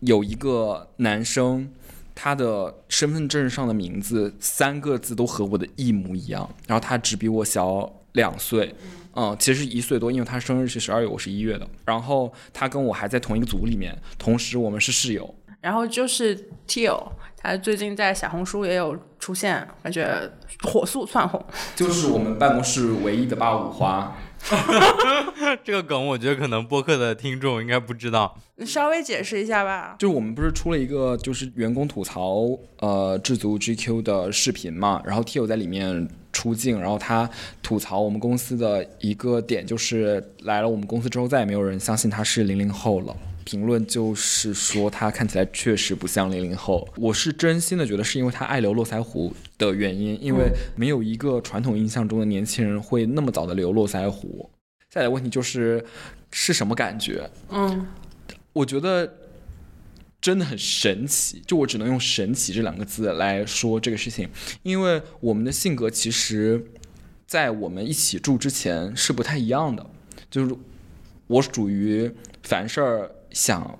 有一个男生，他的身份证上的名字三个字都和我的一模一样，然后他只比我小两岁。嗯，其实一岁多，因为他生日是十二月，我是一月的。然后他跟我还在同一个组里面，同时我们是室友。然后就是 Tio，他最近在小红书也有出现，感觉火速窜红。就是我们办公室唯一的八五花。这个梗我觉得可能播客的听众应该不知道。你稍微解释一下吧。就是我们不是出了一个就是员工吐槽呃制足 GQ 的视频嘛，然后 Tio 在里面出镜，然后他吐槽我们公司的一个点就是来了我们公司之后再也没有人相信他是零零后了。评论就是说他看起来确实不像零零后，我是真心的觉得是因为他爱留络腮胡的原因，因为没有一个传统印象中的年轻人会那么早的留络腮胡。再来问题就是是什么感觉？嗯，我觉得真的很神奇，就我只能用“神奇”这两个字来说这个事情，因为我们的性格其实，在我们一起住之前是不太一样的，就是我属于凡事儿想。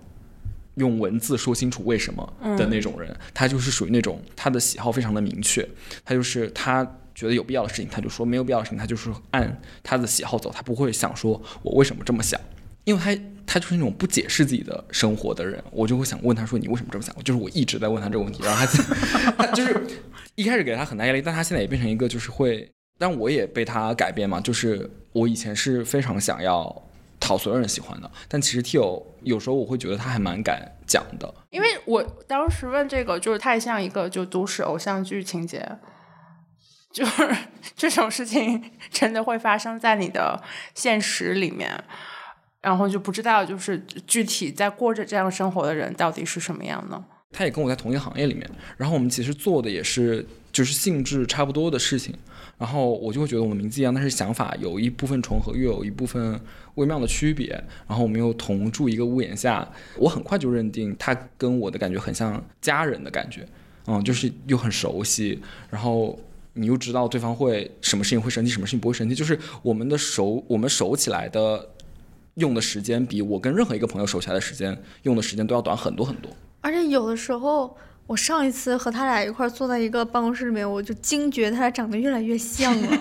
用文字说清楚为什么的那种人，他就是属于那种他的喜好非常的明确，他就是他觉得有必要的事情他就说，没有必要的事情他就是按他的喜好走，他不会想说我为什么这么想，因为他他就是那种不解释自己的生活的人，我就会想问他说你为什么这么想？就是我一直在问他这个问题，然后他 他就是一开始给他很大压力，但他现在也变成一个就是会，但我也被他改变嘛，就是我以前是非常想要讨所有人喜欢的，但其实 T.O 有时候我会觉得他还蛮敢讲的，因为我当时问这个，就是太像一个就都市偶像剧情节，就是 这种事情真的会发生在你的现实里面，然后就不知道就是具体在过着这样生活的人到底是什么样呢。他也跟我在同一个行业里面，然后我们其实做的也是就是性质差不多的事情，然后我就会觉得我们名字一样，但是想法有一部分重合，又有一部分微妙的区别，然后我们又同住一个屋檐下，我很快就认定他跟我的感觉很像家人的感觉，嗯，就是又很熟悉，然后你又知道对方会什么事情会生气，什么事情不会生气，就是我们的熟我们熟起来的用的时间，比我跟任何一个朋友熟起来的时间用的时间都要短很多很多。而且有的时候，我上一次和他俩一块儿坐在一个办公室里面，我就惊觉他俩长得越来越像了。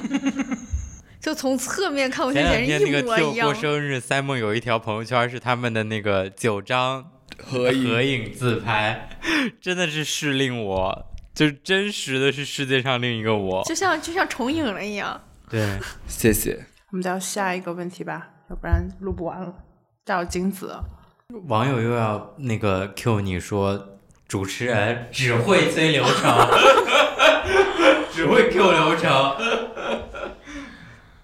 就从侧面看，我觉前得简直一两天那个模一样过。生日，Simon 有一条朋友圈是他们的那个九张合影合影自拍，真的是是令我，就是真实的是世界上另一个我。就像就像重影了一样。对，谢谢。我们到下一个问题吧，要不然录不完了。到金子，网友又要那个 Q 你说主持人只会催流程，只会 Q 流程。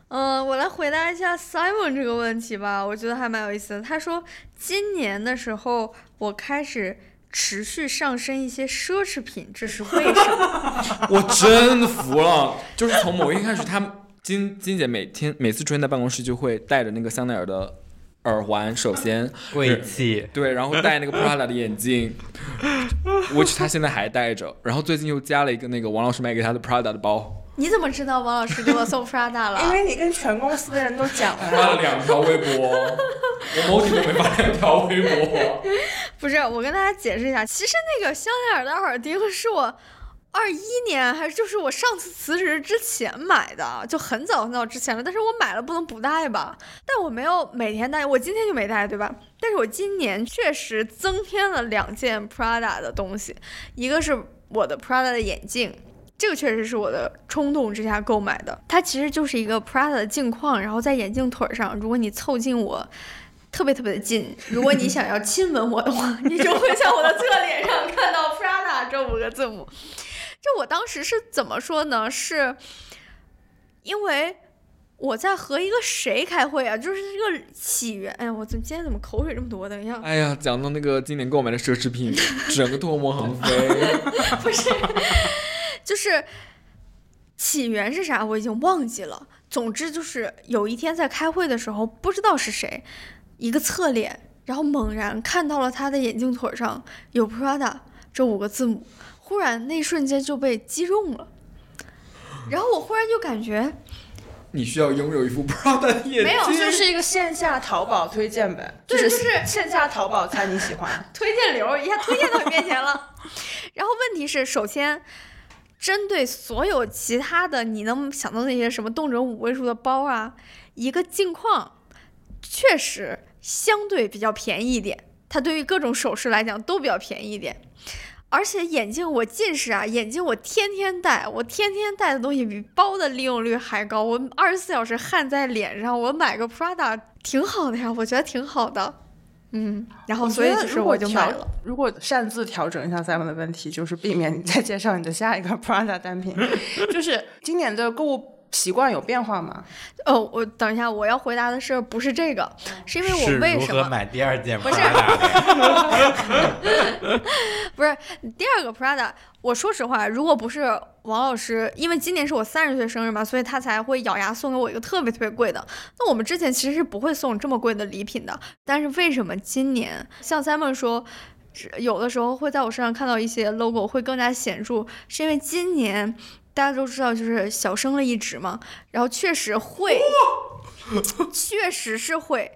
嗯，我来回答一下 Simon 这个问题吧，我觉得还蛮有意思的。他说，今年的时候我开始持续上升一些奢侈品，这是为什么？我真的服了，就是从某一天开始，他金金姐每天每次出现在办公室就会带着那个香奈儿的耳环，首先贵气，对，然后戴那个 Prada 的眼镜，which 他现在还戴着，然后最近又加了一个那个王老师买给他的 Prada 的包，你怎么知道王老师给我送 Prada 了？因为你跟全公司的人都讲了发了，两条微博，我某天就会发两条微博。不是，我跟大家解释一下，其实那个香奈儿的耳钉是我二一年还是就是我上次辞职之前买的，就很早很早之前了。但是我买了不能不戴吧？但我没有每天戴，我今天就没戴，对吧？但是我今年确实增添了两件 Prada 的东西，一个是我的 Prada 的眼镜。这个确实是我的冲动之下购买的，它其实就是一个 Prada 的镜框，然后在眼镜腿上，如果你凑近我，特别特别的近，如果你想要亲吻我的话，你就会在我的侧脸上看到 Prada 这五个字母。就我当时是怎么说呢？是因为我在和一个谁开会啊？就是这个起源。哎呀，我怎么今天怎么口水这么多？等一下。哎呀，讲到那个今年购买的奢侈品，整个唾沫横飞。不是。就是起源是啥，我已经忘记了。总之就是有一天在开会的时候，不知道是谁，一个侧脸，然后猛然看到了他的眼镜腿上有 Prada 这五个字母，忽然那一瞬间就被击中了。然后我忽然就感觉，你需要拥有一副 Prada 眼镜。没有，就是一个线下淘宝推荐呗。对，就是线下淘宝猜你喜欢，推荐流一下推荐到你面前了。然后问题是，首先。针对所有其他的，你能想到那些什么动辄五位数的包啊，一个镜框，确实相对比较便宜一点。它对于各种首饰来讲都比较便宜一点。而且眼镜我近视啊，眼镜我天天戴，我天天戴的东西比包的利用率还高。我二十四小时焊在脸上，我买个 Prada 挺好的呀，我觉得挺好的。嗯，然后所以就是我就买了。如果擅自调整一下 Simon 的问题，就是避免你再介绍你的下一个 Prada 单品。就是今年的购物习惯有变化吗？哦，我等一下，我要回答的是不是这个？是因为我为什么买第二件？不是，不是第二个 Prada。我说实话，如果不是王老师，因为今年是我三十岁生日嘛，所以他才会咬牙送给我一个特别特别贵的。那我们之前其实是不会送这么贵的礼品的。但是为什么今年像 Simon 说，有的时候会在我身上看到一些 logo 会更加显著，是因为今年大家都知道就是小升了一职嘛，然后确实会，确实是会。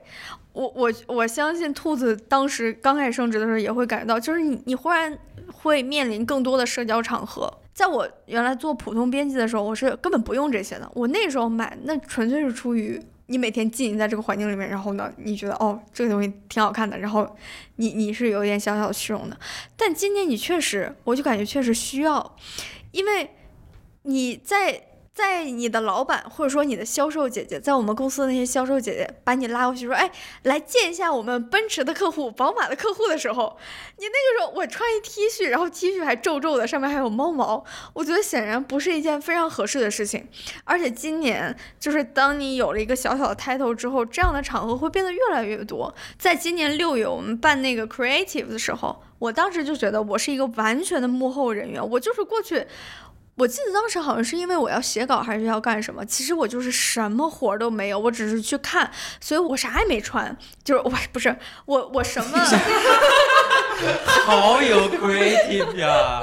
我我我相信兔子当时刚开始升职的时候也会感觉到，就是你你忽然。会面临更多的社交场合。在我原来做普通编辑的时候，我是根本不用这些的。我那时候买，那纯粹是出于你每天浸淫在这个环境里面，然后呢，你觉得哦，这个东西挺好看的，然后你你是有点小小的虚荣的。但今年你确实，我就感觉确实需要，因为你在。在你的老板或者说你的销售姐姐，在我们公司的那些销售姐姐把你拉过去说：“哎，来见一下我们奔驰的客户、宝马的客户的时候，你那个时候我穿一 T 恤，然后 T 恤还皱皱的，上面还有猫毛，我觉得显然不是一件非常合适的事情。而且今年就是当你有了一个小小的 title 之后，这样的场合会变得越来越多。在今年六月我们办那个 creative 的时候，我当时就觉得我是一个完全的幕后人员，我就是过去。我记得当时好像是因为我要写稿还是要干什么，其实我就是什么活都没有，我只是去看，所以我啥也没穿，就是我不是我我什么，好有 creative 呀，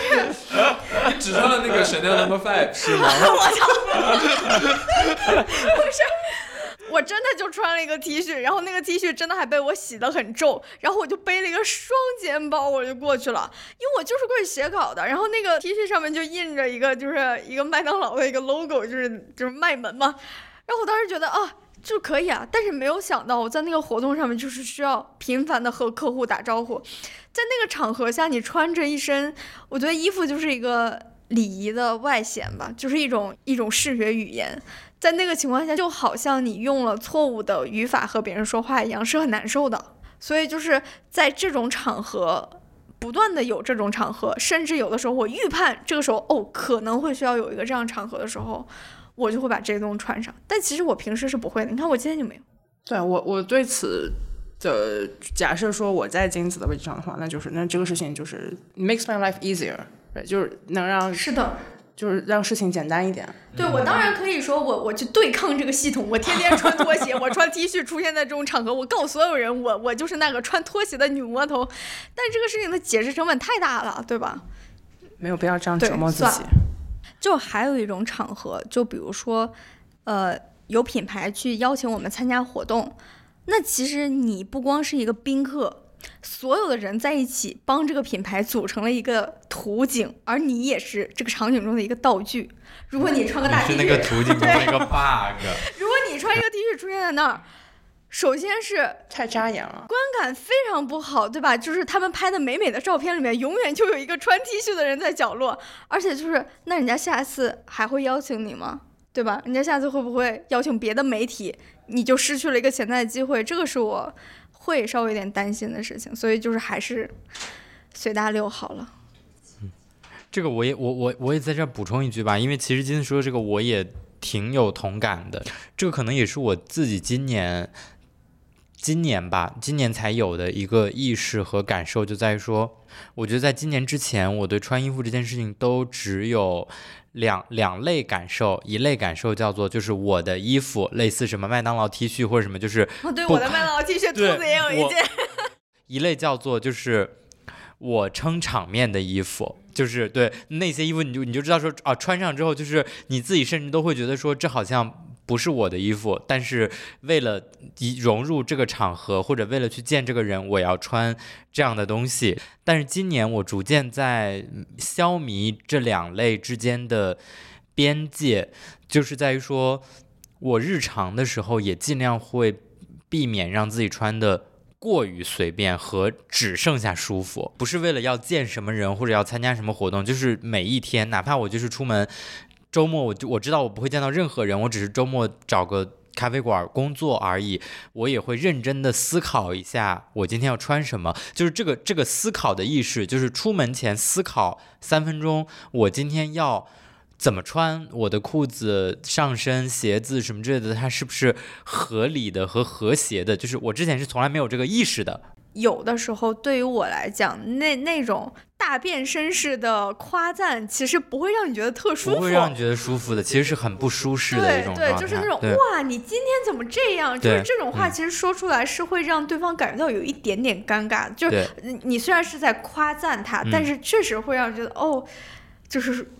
只穿了那个 Chanel Number Five 是吗？我操，不是。我真的就穿了一个 T 恤，然后那个 T 恤真的还被我洗得很皱，然后我就背了一个双肩包，我就过去了，因为我就是过去写稿的。然后那个 T 恤上面就印着一个，就是一个麦当劳的一个 logo，就是就是卖门嘛。然后我当时觉得啊，就可以啊，但是没有想到我在那个活动上面就是需要频繁的和客户打招呼，在那个场合下，你穿着一身，我觉得衣服就是一个礼仪的外显吧，就是一种一种视觉语言。在那个情况下，就好像你用了错误的语法和别人说话一样，是很难受的。所以就是在这种场合，不断的有这种场合，甚至有的时候我预判这个时候哦可能会需要有一个这样场合的时候，我就会把这些东西穿上。但其实我平时是不会的。你看我今天就没有。对我，我对此的假设说我在金子的位置上的话，那就是那这个事情就是 makes my life easier，对，就是能让是的。就是让事情简单一点。对我当然可以说我我去对抗这个系统，我天天穿拖鞋，我穿 T 恤出现在这种场合，我告诉所有人我我就是那个穿拖鞋的女魔头。但这个事情的解释成本太大了，对吧？没有必要这样折磨自己。就还有一种场合，就比如说，呃，有品牌去邀请我们参加活动，那其实你不光是一个宾客。所有的人在一起帮这个品牌组成了一个图景，而你也是这个场景中的一个道具。如果你穿个大 T 恤，是那个图景中的一个 bug。如果你穿一个 T 恤出现在那儿，首先是太扎眼了，观感非常不好，对吧？就是他们拍的美美的照片里面，永远就有一个穿 T 恤的人在角落，而且就是那人家下次还会邀请你吗？对吧？人家下次会不会邀请别的媒体？你就失去了一个潜在的机会，这个是我。会稍微有点担心的事情，所以就是还是随大流好了。嗯，这个我也我我我也在这儿补充一句吧，因为其实今天说这个我也挺有同感的。这个可能也是我自己今年今年吧，今年才有的一个意识和感受，就在于说，我觉得在今年之前，我对穿衣服这件事情都只有。两两类感受，一类感受叫做就是我的衣服，类似什么麦当劳 T 恤或者什么，就是哦，对，我的麦当劳 T 恤，兔子也有一件。一类叫做就是我撑场面的衣服，就是对那些衣服，你就你就知道说啊，穿上之后就是你自己甚至都会觉得说这好像。不是我的衣服，但是为了融入这个场合，或者为了去见这个人，我要穿这样的东西。但是今年我逐渐在消弭这两类之间的边界，就是在于说，我日常的时候也尽量会避免让自己穿的过于随便和只剩下舒服，不是为了要见什么人或者要参加什么活动，就是每一天，哪怕我就是出门。周末我就我知道我不会见到任何人，我只是周末找个咖啡馆工作而已。我也会认真的思考一下，我今天要穿什么。就是这个这个思考的意识，就是出门前思考三分钟，我今天要怎么穿，我的裤子、上身、鞋子什么之类的，它是不是合理的和和谐的？就是我之前是从来没有这个意识的。有的时候对于我来讲，那那种。大变身式的夸赞，其实不会让你觉得特舒服，不会让你觉得舒服的，其实是很不舒适的一种对对，就是那种哇，你今天怎么这样？就是这种话，其实说出来是会让对方感觉到有一点点尴尬。就是你虽然是在夸赞他，但是确实会让人觉得哦，就是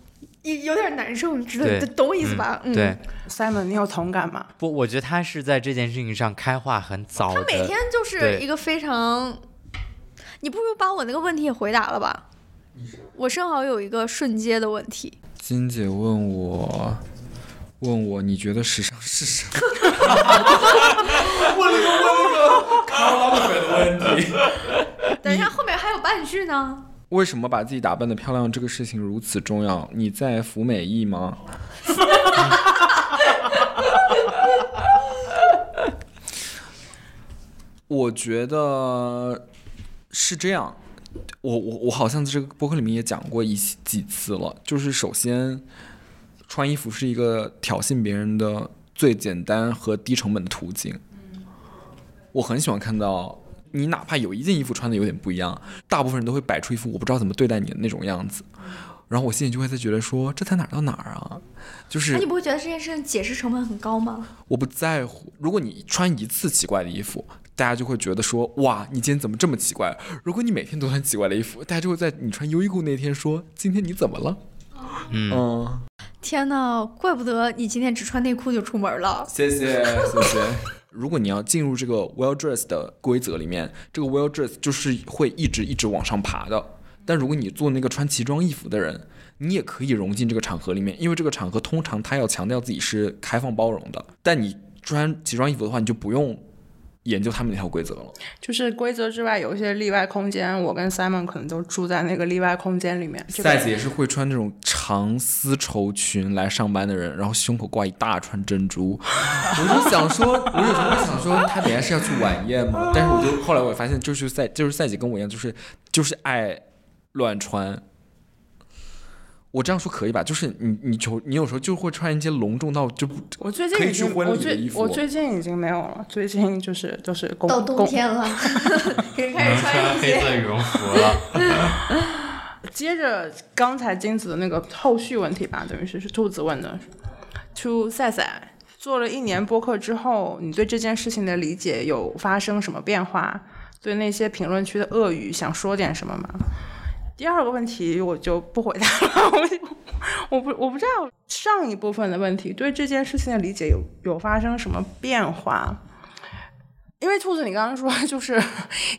有有点难受，你知道，懂我意思吧？嗯，对，Simon，你有同感吗？不，我觉得他是在这件事情上开化很早。他每天就是一个非常。你不如把我那个问题也回答了吧？我正好有一个瞬间的问题。金姐问我，问我你觉得时尚是什么？问了个问了个卡拉的的问题。等一下，后面还有半句呢。为什么把自己打扮的漂亮这个事情如此重要？你在服美役吗？我觉得。是这样，我我我好像在这个播客里面也讲过一几次了。就是首先，穿衣服是一个挑衅别人的最简单和低成本的途径。我很喜欢看到你哪怕有一件衣服穿的有点不一样，大部分人都会摆出一副我不知道怎么对待你的那种样子。然后我心里就会在觉得说，这才哪儿到哪儿啊？就是，那你不会觉得这件事情解释成本很高吗？我不在乎，如果你穿一次奇怪的衣服。大家就会觉得说，哇，你今天怎么这么奇怪？如果你每天都穿奇怪的衣服，大家就会在你穿优衣库那天说，今天你怎么了？嗯，天哪，怪不得你今天只穿内裤就出门了。谢谢谢谢。如果你要进入这个 well dress 的规则里面，这个 well dress 就是会一直一直往上爬的。但如果你做那个穿奇装异服的人，你也可以融进这个场合里面，因为这个场合通常他要强调自己是开放包容的。但你穿奇装异服的话，你就不用。研究他们那条规则了，就是规则之外有一些例外空间。我跟 Simon 可能都住在那个例外空间里面。赛子也是会穿那种长丝绸裙来上班的人，然后胸口挂一大串珍珠。我就想说，我有时候想说，他等下是要去晚宴吗？但是我就后来我发现，就是赛，就是赛姐跟我一样，就是就是爱乱穿。我这样说可以吧？就是你，你就你有时候就会穿一些隆重到就不，我最近已经我最我最近已经没有了，最近就是就是到冬天了，可以开始穿黑色羽绒服了。接着刚才金子的那个后续问题吧，等于是是兔子问的。To 赛赛做了一年播客之后，你对这件事情的理解有发生什么变化？对那些评论区的恶语想说点什么吗？第二个问题我就不回答了，我 我不我不知道上一部分的问题对这件事情的理解有有发生什么变化。因为兔子，你刚刚说就是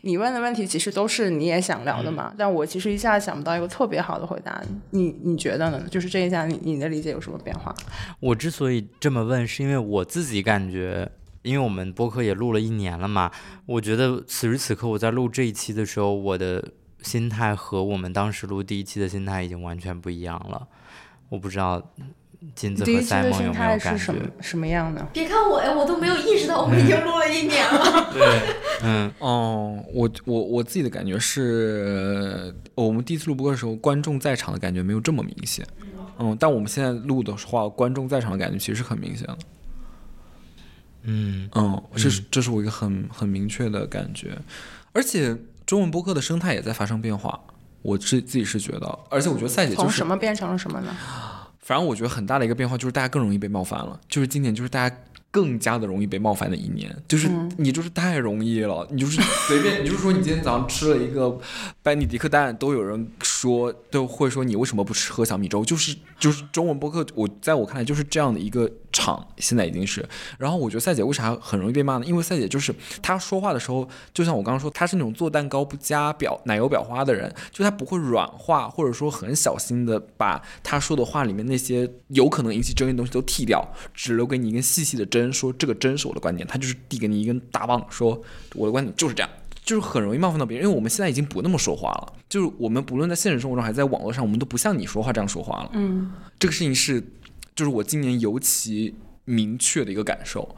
你问的问题，其实都是你也想聊的嘛。但我其实一下想不到一个特别好的回答，你你觉得呢？就是这一下，你你的理解有什么变化？我之所以这么问，是因为我自己感觉，因为我们播客也录了一年了嘛，我觉得此时此刻我在录这一期的时候，我的心态和我们当时录第一期的心态已经完全不一样了。我不知道。金子和赛梦有没有感觉？什么样的？别看我哎，我都没有意识到我们已经录了一年了。对，嗯，哦，我我我自己的感觉是，我们第一次录播的时候，观众在场的感觉没有这么明显。嗯，但我们现在录的话，观众在场的感觉其实很明显的。嗯嗯，这是这是我一个很很明确的感觉，而且中文播客的生态也在发生变化。我是自己是觉得，而且我觉得赛姐从什么变成了什么呢？反正我觉得很大的一个变化就是大家更容易被冒犯了，就是今年就是大家更加的容易被冒犯的一年，就是你就是太容易了，你就是随便，你就是说你今天早上吃了一个班尼迪克蛋，都有人说都会说你为什么不吃喝小米粥，就是就是中文播客，我在我看来就是这样的一个。场现在已经是，然后我觉得赛姐为啥很容易被骂呢？因为赛姐就是她说话的时候，就像我刚刚说，她是那种做蛋糕不加表奶油表花的人，就她不会软化，或者说很小心的把她说的话里面那些有可能引起争议的东西都剃掉，只留给你一根细细的针，说这个针是我的观点，她就是递给你一根大棒，说我的观点就是这样，就是很容易冒犯到别人。因为我们现在已经不那么说话了，就是我们不论在现实生活中还是在网络上，我们都不像你说话这样说话了。嗯，这个事情是。就是我今年尤其明确的一个感受，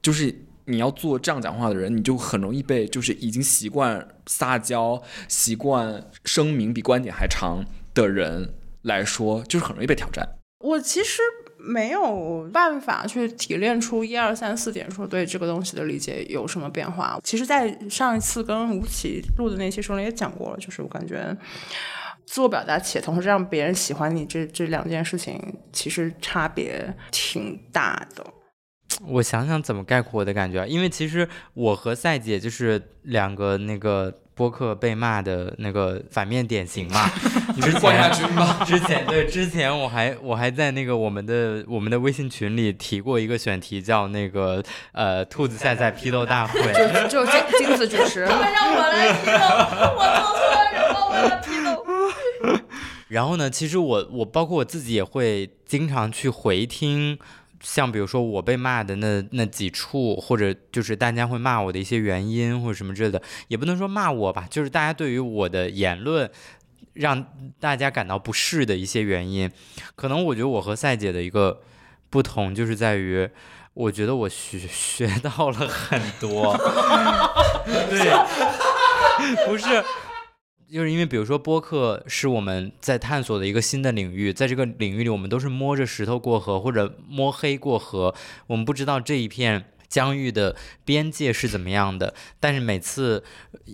就是你要做这样讲话的人，你就很容易被就是已经习惯撒娇、习惯声明比观点还长的人来说，就是很容易被挑战。我其实没有办法去提炼出一二三四点，说对这个东西的理解有什么变化。其实，在上一次跟吴奇录的那期时候也讲过了，就是我感觉。自我表达且同时让别人喜欢你，这这两件事情其实差别挺大的。我想想怎么概括我的感觉，因为其实我和赛姐就是两个那个播客被骂的那个反面典型嘛。你是冠亚军吗？之前对，之前我还我还在那个我们的我们的微信群里提过一个选题，叫那个呃兔子赛赛批斗大会，就就金金子主持，他们让我来批斗，我做错了什么？我要批斗。然后呢？其实我我包括我自己也会经常去回听，像比如说我被骂的那那几处，或者就是大家会骂我的一些原因或者什么之类的，也不能说骂我吧，就是大家对于我的言论让大家感到不适的一些原因。可能我觉得我和赛姐的一个不同就是在于，我觉得我学学到了很多。对，不是。就是因为，比如说播客是我们在探索的一个新的领域，在这个领域里，我们都是摸着石头过河，或者摸黑过河，我们不知道这一片疆域的边界是怎么样的。但是每次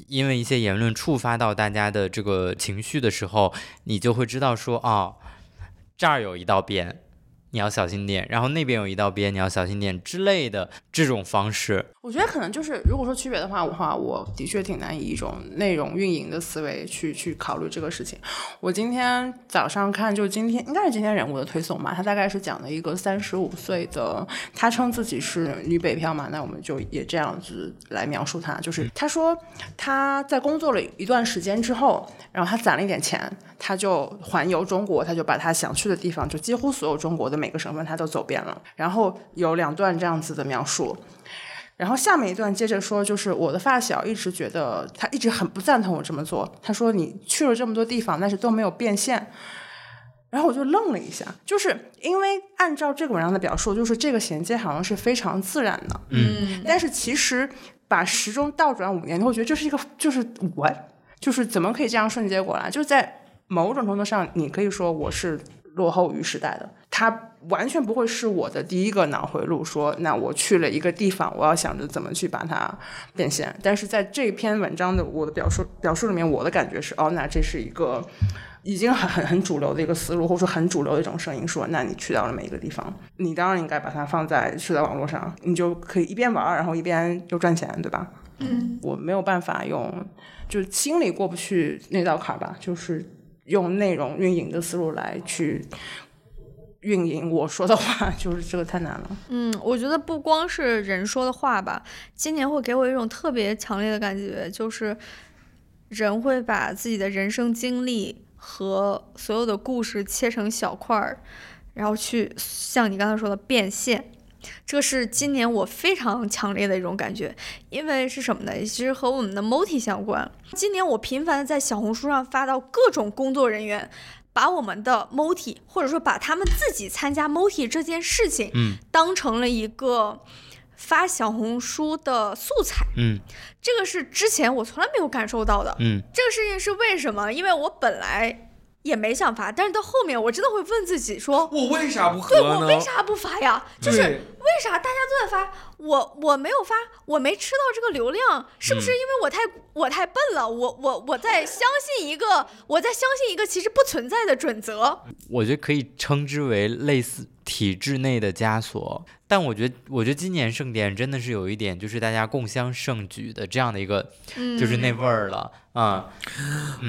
因为一些言论触发到大家的这个情绪的时候，你就会知道说，哦，这儿有一道边。你要小心点，然后那边有一道边，你要小心点之类的这种方式，我觉得可能就是，如果说区别的话，话我的确挺难以一种内容运营的思维去去考虑这个事情。我今天早上看，就今天应该是今天人物的推送嘛，他大概是讲了一个三十五岁的，他称自己是女北漂嘛，那我们就也这样子来描述他，就是他说他在工作了一段时间之后，然后他攒了一点钱，他就环游中国，他就把他想去的地方，就几乎所有中国的。每个省份他都走遍了，然后有两段这样子的描述，然后下面一段接着说，就是我的发小一直觉得他一直很不赞同我这么做。他说你去了这么多地方，但是都没有变现。然后我就愣了一下，就是因为按照这个文章的表述，就是这个衔接好像是非常自然的，嗯，但是其实把时钟倒转五年，你会觉得这是一个就是我就是怎么可以这样瞬间过来？就是在某种程度上，你可以说我是落后于时代的，他。完全不会是我的第一个脑回路，说那我去了一个地方，我要想着怎么去把它变现。但是在这篇文章的我的表述表述里面，我的感觉是，哦，那这是一个已经很很很主流的一个思路，或者说很主流的一种声音，说，那你去到了每一个地方，你当然应该把它放在社交网络上，你就可以一边玩，然后一边又赚钱，对吧？嗯，我没有办法用，就心里过不去那道坎吧，就是用内容运营的思路来去。运营我说的话，就是这个太难了。嗯，我觉得不光是人说的话吧，今年会给我一种特别强烈的感觉，就是人会把自己的人生经历和所有的故事切成小块儿，然后去像你刚才说的变现。这是今年我非常强烈的一种感觉，因为是什么呢？其实和我们的 MOTI 相关。今年我频繁的在小红书上发到各种工作人员。把我们的 MOTI，或者说把他们自己参加 MOTI 这件事情，嗯，当成了一个发小红书的素材，嗯，这个是之前我从来没有感受到的，嗯，这个事情是为什么？因为我本来也没想发，但是到后面我真的会问自己说，我为啥不对喝呢？我为啥不发呀？就是为啥大家都在发，我我没有发，我没吃到这个流量，是不是因为我太、我太笨了？我我我在相信一个，我在相信一个其实不存在的准则。我觉得可以称之为类似体制内的枷锁。但我觉得，我觉得今年盛典真的是有一点，就是大家共襄盛举的这样的一个，嗯，就是那味儿了啊、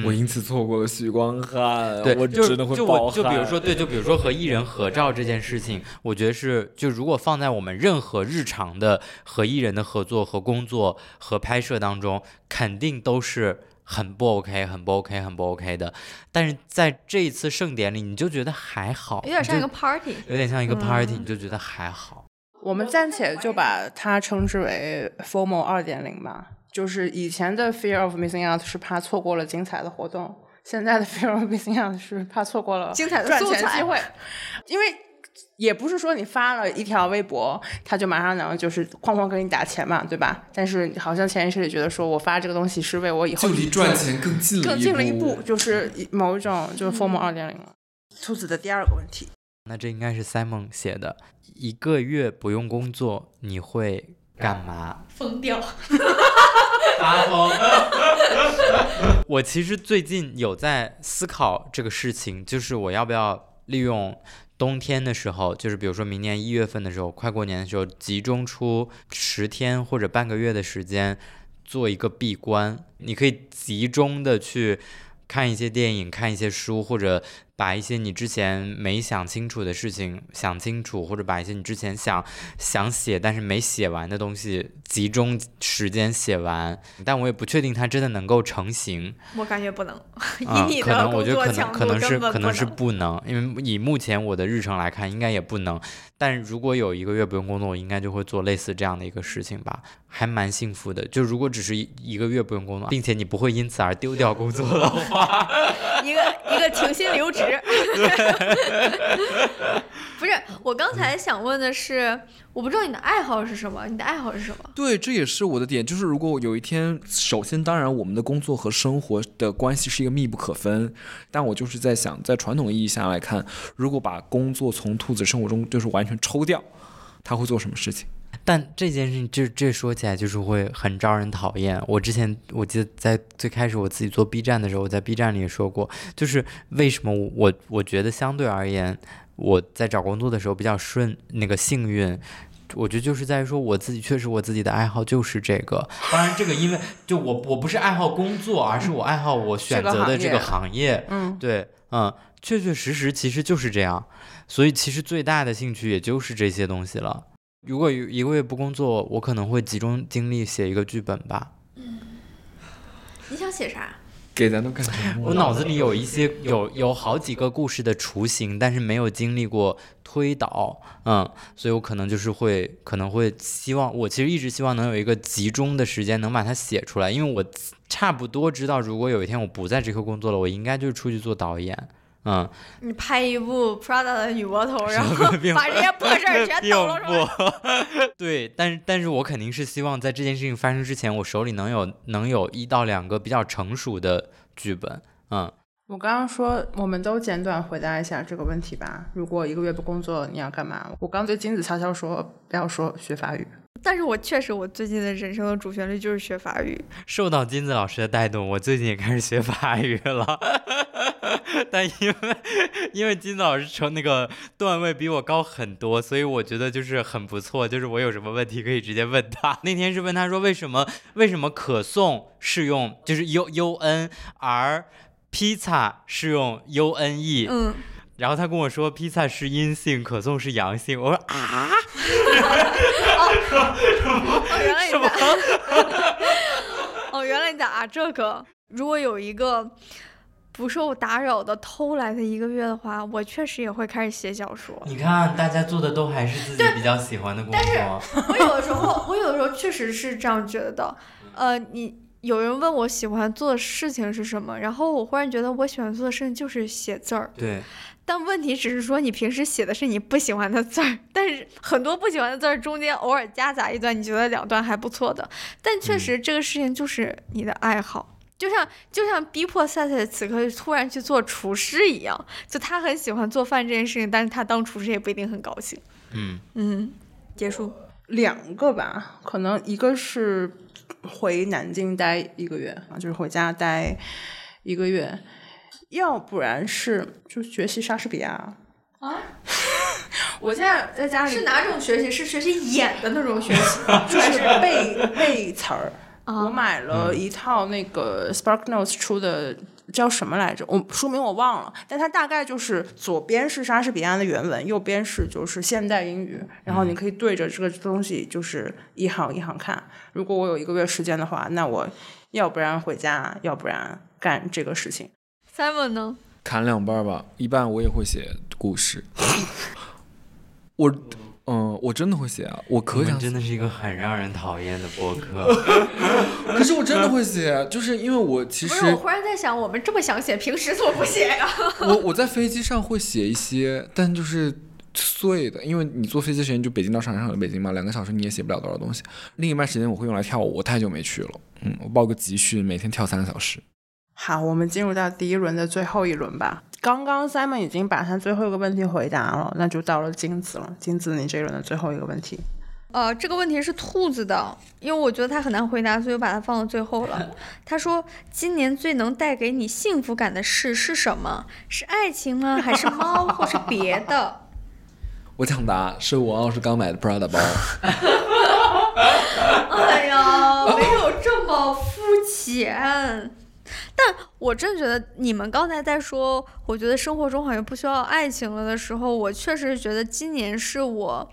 我因此错过了许光汉，对，我就真的会就就比如说，对，就比如说 和艺人合照这件事情，我觉得是就如果放在我们任何日常的和艺人的合作和工作和拍摄当中，肯定都是很不 OK、很不 OK、很不 OK 的。但是在这一次盛典里，你就觉得还好，有点像一个 party。有点像一个 party，、嗯你就觉得还好。我们暂且就把它称之为 formal 二点零吧。就是以前的 Fear of Missing Out 是怕错过了精彩的活动，现在的 Fear of Missing Out 是怕错过了精彩的赚钱机会。因为也不是说你发了一条微博，他就马上能就是哐哐给你打钱嘛，对吧？但是好像潜意识里觉得说我发这个东西是为我以后就离赚钱更近了更近了一步步，，就是一某一种就是 FOMO 二点零了。兔子的第二个问题，那这应该是 Simon 写的，一个月不用工作，你会干嘛？疯掉。发疯。我其实最近有在思考这个事情，就是我要不要利用冬天的时候，就是比如说明年一月份的时候，快过年的时候，集中出十天或者半个月的时间做一个闭关。你可以集中的去看一些电影，看一些书，或者把一些你之前没想清楚的事情想清楚，或者把一些你之前想想写但是没写完的东西集中时间写完。但我也不确定它真的能够成型。我感觉不能，以啊，你的可能我工作觉得可能强度可能是可能是不能，因为以目前我的日程来看，应该也不能。但如果有一个月不用工作，我应该就会做类似这样的一个事情吧，还蛮幸福的。就如果只是一一个月不用工作，并且你不会因此而丢掉工作的话，一个一个停薪留职。不是，我刚才想问的是，我不知道你的爱好是什么，你的爱好是什么？对，这也是我的点，就是如果有一天，首先当然我们的工作和生活的关系是一个密不可分，但我就是在想，在传统意义下来看，如果把工作从兔子生活中就是完全抽掉，他会做什么事情？但这件事情这这说起来就是会很招人讨厌。我之前我记得在最开始我自己做 B 站的时候，我在 B 站里也说过，就是为什么我我觉得相对而言我在找工作的时候比较顺那个幸运。我觉得就是在于说我自己确实我自己的爱好就是这个，当然这个因为就我我不是爱好工作，而是我爱好我选择的这个行业，嗯，对，嗯，确确实实其实就是这样，所以其实最大的兴趣也就是这些东西了。如果有一个月不工作，我可能会集中精力写一个剧本吧。嗯你想写啥？给咱都感觉？我脑子里有一些有有好几个故事的雏形，但是没有经历过推导，嗯，所以我可能就是会可能会希望，我其实一直希望能有一个集中的时间能把它写出来，因为我差不多知道，如果有一天我不在这个工作了，我应该就是出去做导演，嗯，你拍一部 Prada 的女魔头，然后把这些破事儿 全抖了出来。对，但是但是我肯定是希望在这件事情发生之前，我手里能有能有一到两个比较成熟的剧本，嗯，我刚刚说，我们都简短回答一下这个问题吧。如果一个月不工作，你要干嘛？我刚对金子悄悄说，不要说学法语。但是我确实，我最近的人生的主旋律就是学法语。受到金子老师的带动，我最近也开始学法语了。但因为因为金子老师成那个段位比我高很多，所以我觉得就是很不错。就是我有什么问题可以直接问他。那天是问他说为什么为什么可颂是用就是 U U N 而披萨是用 U N E，、嗯，然后他跟我说披萨是阴性，可颂是阳性。我说啊，哦，原来你在，哦，原来你在啊这个。如果有一个不受打扰的偷来的一个月的话，我确实也会开始写小说。你看，大家做的都还是自己比较喜欢的工作。我有的时候，我有的时候确实是这样觉得的。呃，你有人问我喜欢做的事情是什么，然后我忽然觉得我喜欢做的事情就是写字儿。对。但问题只是说，你平时写的是你不喜欢的字儿，但是很多不喜欢的字儿中间偶尔夹杂一段你觉得两段还不错的，但确实这个事情就是你的爱好，就像就像逼迫赛赛此刻突然去做厨师一样，就他很喜欢做饭这件事情，但是他当厨师也不一定很高兴。嗯嗯，结束两个吧，可能一个是回南京待一个月啊，就是回家待一个月。要不然是就学习莎士比亚啊！我现在在家里是哪种学习？是学习演的那种学习，就是背背词儿。我买了一套那个 Spark Notes 出的，叫什么来着？我书名我忘了，但它大概就是左边是莎士比亚的原文，右边是就是现代英语，然后你可以对着这个东西就是一行一行看。如果我有一个月时间的话，那我要不然回家，要不然干这个事情。Simon 呢？砍两半吧，一半我也会写故事。我，嗯，我真的会写啊，我可想真的是一个很让人讨厌的博客。可是我真的会写，就是因为我其实我忽然在想，我们这么想写，平时怎么不写呀？我我在飞机上会写一些，但就是碎的，因为你坐飞机时间就北京到上海，上海北京嘛，两个小时你也写不了多少东西。另一半时间我会用来跳舞，我太久没去了，嗯，我报个集训，每天跳三个小时。好，我们进入到第一轮的最后一轮吧。刚刚 Simon 已经把他最后一个问题回答了，那就到了金子了。金子，你这一轮的最后一个问题。呃，这个问题是兔子的，因为我觉得他很难回答，所以我把它放到最后了。他说：“今年最能带给你幸福感的事是什么？是爱情吗？还是猫，或是别的？” 我抢答，是我要是刚买的 Prada 包。哎呀，没有这么肤浅。但我真觉得你们刚才在说，我觉得生活中好像不需要爱情了的时候，我确实觉得今年是我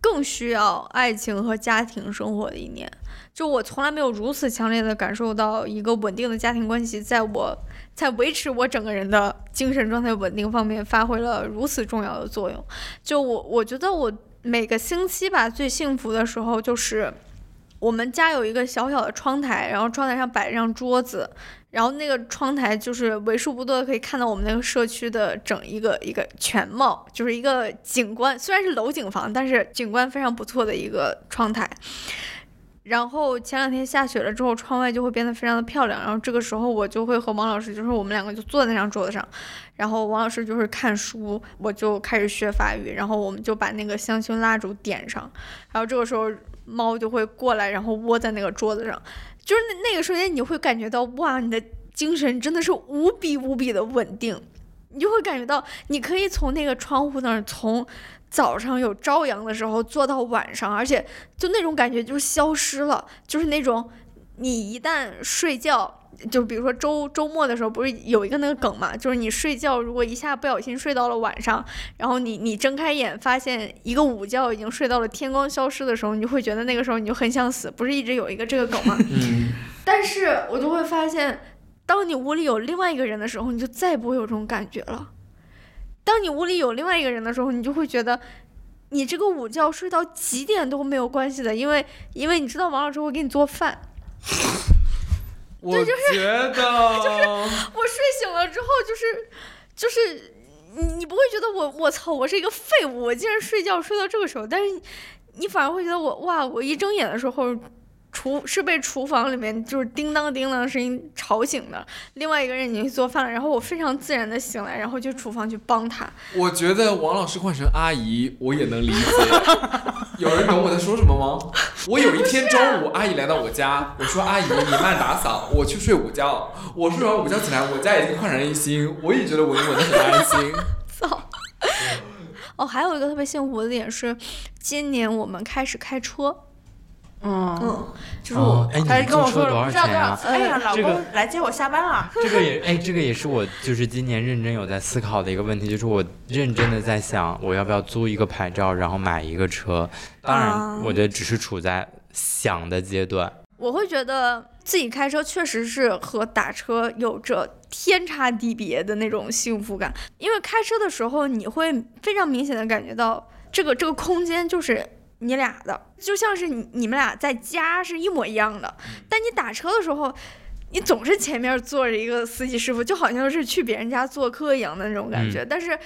更需要爱情和家庭生活的一年。就我从来没有如此强烈的感受到一个稳定的家庭关系，在我在维持我整个人的精神状态稳定方面发挥了如此重要的作用。就我我觉得我每个星期吧，最幸福的时候就是我们家有一个小小的窗台，然后窗台上摆一张桌子。然后那个窗台就是为数不多的可以看到我们那个社区的整一个一个全貌，就是一个景观，虽然是楼景房，但是景观非常不错的一个窗台。然后前两天下雪了之后，窗外就会变得非常的漂亮。然后这个时候我就会和王老师，就是我们两个就坐在那张桌子上，然后王老师就是看书，我就开始学法语，然后我们就把那个香薰蜡烛点上，然后这个时候猫就会过来，然后窝在那个桌子上。就是那那个瞬间，你会感觉到哇，你的精神真的是无比无比的稳定，你就会感觉到你可以从那个窗户那儿，从早上有朝阳的时候坐到晚上，而且就那种感觉就消失了，就是那种你一旦睡觉。就比如说周周末的时候，不是有一个那个梗嘛？就是你睡觉，如果一下不小心睡到了晚上，然后你你睁开眼发现一个午觉已经睡到了天光消失的时候，你就会觉得那个时候你就很想死。不是一直有一个这个梗吗？嗯。但是我就会发现，当你屋里有另外一个人的时候，你就再也不会有这种感觉了。当你屋里有另外一个人的时候，你就会觉得，你这个午觉睡到几点都没有关系的，因为因为你知道王老师会给你做饭。我觉 得，就是我睡醒了之后，就是就是你你不会觉得我我操，我是一个废物，我竟然睡觉睡到这个时候，但是你反而会觉得我哇，我一睁眼的时候。厨是被厨房里面就是叮当叮当的声音吵醒的，另外一个人已经去做饭了，然后我非常自然的醒来，然后去厨房去帮他。我觉得王老师换成阿姨，我也能理解。有人懂我在说什么吗？我有一天中午，阿姨来到我家，我说阿姨你慢打扫，我去睡午觉。我睡完午觉起来，我家已经焕然一新，我也觉得我稳的很安心。操！哦，还有一个特别幸福的点是，今年我们开始开车。嗯，就是我，哎，他你跟我说了，多少钱啊？哎呀，老公来接我下班了。这个也 哎，这个也是我就是今年认真有在思考的一个问题，就是我认真的在想，我要不要租一个牌照，然后买一个车。当啊然，我觉得只是处在想的阶段。我会觉得自己开车确实是和打车有着天差地别的那种幸福感，因为开车的时候你会非常明显的感觉到这个这个空间就是你俩的，就像是你你们俩在家是一模一样的，但你打车的时候。你总是前面坐着一个司机师傅，就好像是去别人家做客一样的那种感觉，但是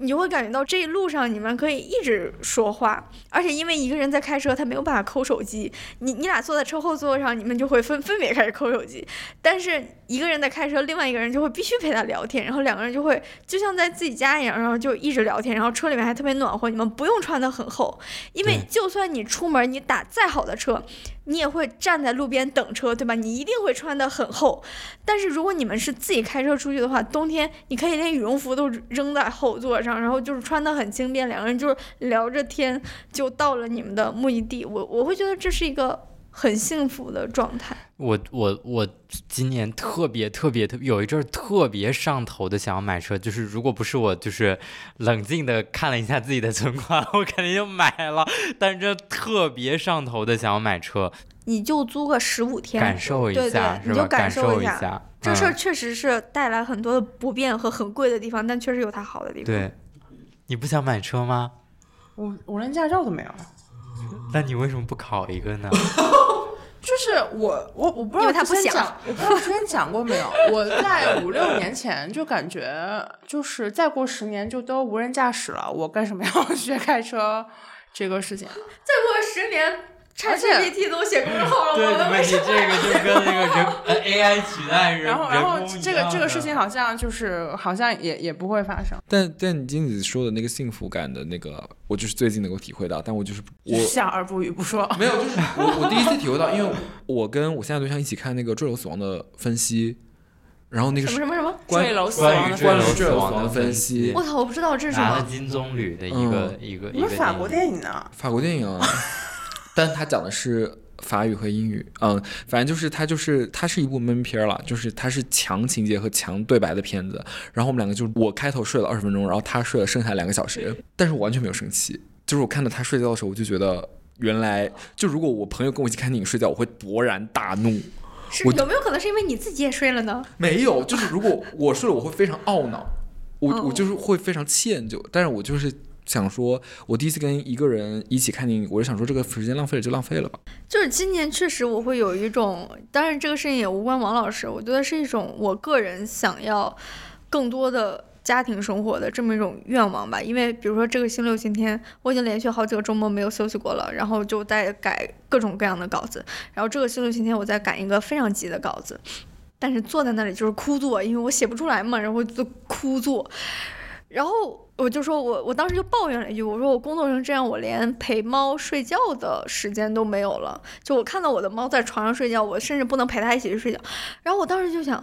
你就会感觉到这一路上你们可以一直说话，而且因为一个人在开车，他没有办法抠手机，你你俩坐在车后座上，你们就会分分别开始抠手机，但是一个人在开车，另外一个人就会必须陪他聊天，然后两个人就会就像在自己家一样，然后就一直聊天，然后车里面还特别暖和，你们不用穿的很厚，因为就算你出门你打再好的车，你也会站在路边等车，对吧？你一定会穿得很厚，但是如果你们是自己开车出去的话，冬天你可以连羽绒服都扔在后座上，然后就是穿得很轻便，两个人就是聊着天就到了你们的目的地。我我会觉得这是一个很幸福的状态。我我我今年特别特别特有一阵儿特别上头的想要买车，就是如果不是我就是冷静的看了一下自己的存款，我肯定就买了。但是这特别上头的想要买车，你就租个十五天，感受一下对，你就是吧？感受。一下，这事儿嗯确实是带来很多的不便和很贵的地方，但确实有它好的地方。对。你不想买车吗？我我连驾照都没有。那你为什么不考一个呢？就是我我我不知道他不想之前讲，我不知道之前讲过没有。我在五六年前就感觉，就是再过十年就都无人驾驶了，我干什么要 学开车这个事情？再过十年，ChatGPT 都写公众号了，对，我你们你这个就跟那个人呃 AI 取代人，然后然后这个这个事情好像就是好像也也不会发生，但但你金子说的那个幸福感的那个，我就是最近能够体会到，但我就是我笑而不语不说。没有，就是我我第一次体会到，因为我跟我现在对象一起看那个坠楼死亡的分析，然后那个什么什么什么？坠楼死亡的关于坠楼死坠楼死亡的分分析我，操，我不知道这是什么。拿了金棕榈的一个一个你一个们法国电电影呢？法国电影啊，但他讲的是法语和英语，嗯，反正就是他就是他是一部闷片儿了，就是他是强情节和强对白的片子。然后我们两个就我开头睡了二十分钟，然后他睡了剩下两个小时，但是我完全没有生气，就是我看到他睡觉的时候，我就觉得原来就如果我朋友跟我一起看电影睡觉，我会勃然大怒。是我有没有可能是因为你自己也睡了呢？没有，就是如果我睡了，我会非常懊恼，我哦我就是会非常歉疚，但是我就是想说，我第一次跟一个人一起看电影，我就想说这个时间浪费了就浪费了吧。就是今年确实我会有一种，当然这个事情也无关王老师，我觉得是一种我个人想要更多的家庭生活的这么一种愿望吧。因为比如说这个星期六星期天，我已经连续好几个周末没有休息过了，然后就在改各种各样的稿子，然后这个星期六星期天我在赶一个非常急的稿子。但是坐在那里就是枯坐，因为我写不出来嘛，然后就枯坐。然后我就说我我当时就抱怨了一句，我说我工作成这样，我连陪猫睡觉的时间都没有了。就我看到我的猫在床上睡觉，我甚至不能陪它一起去睡觉。然后我当时就想，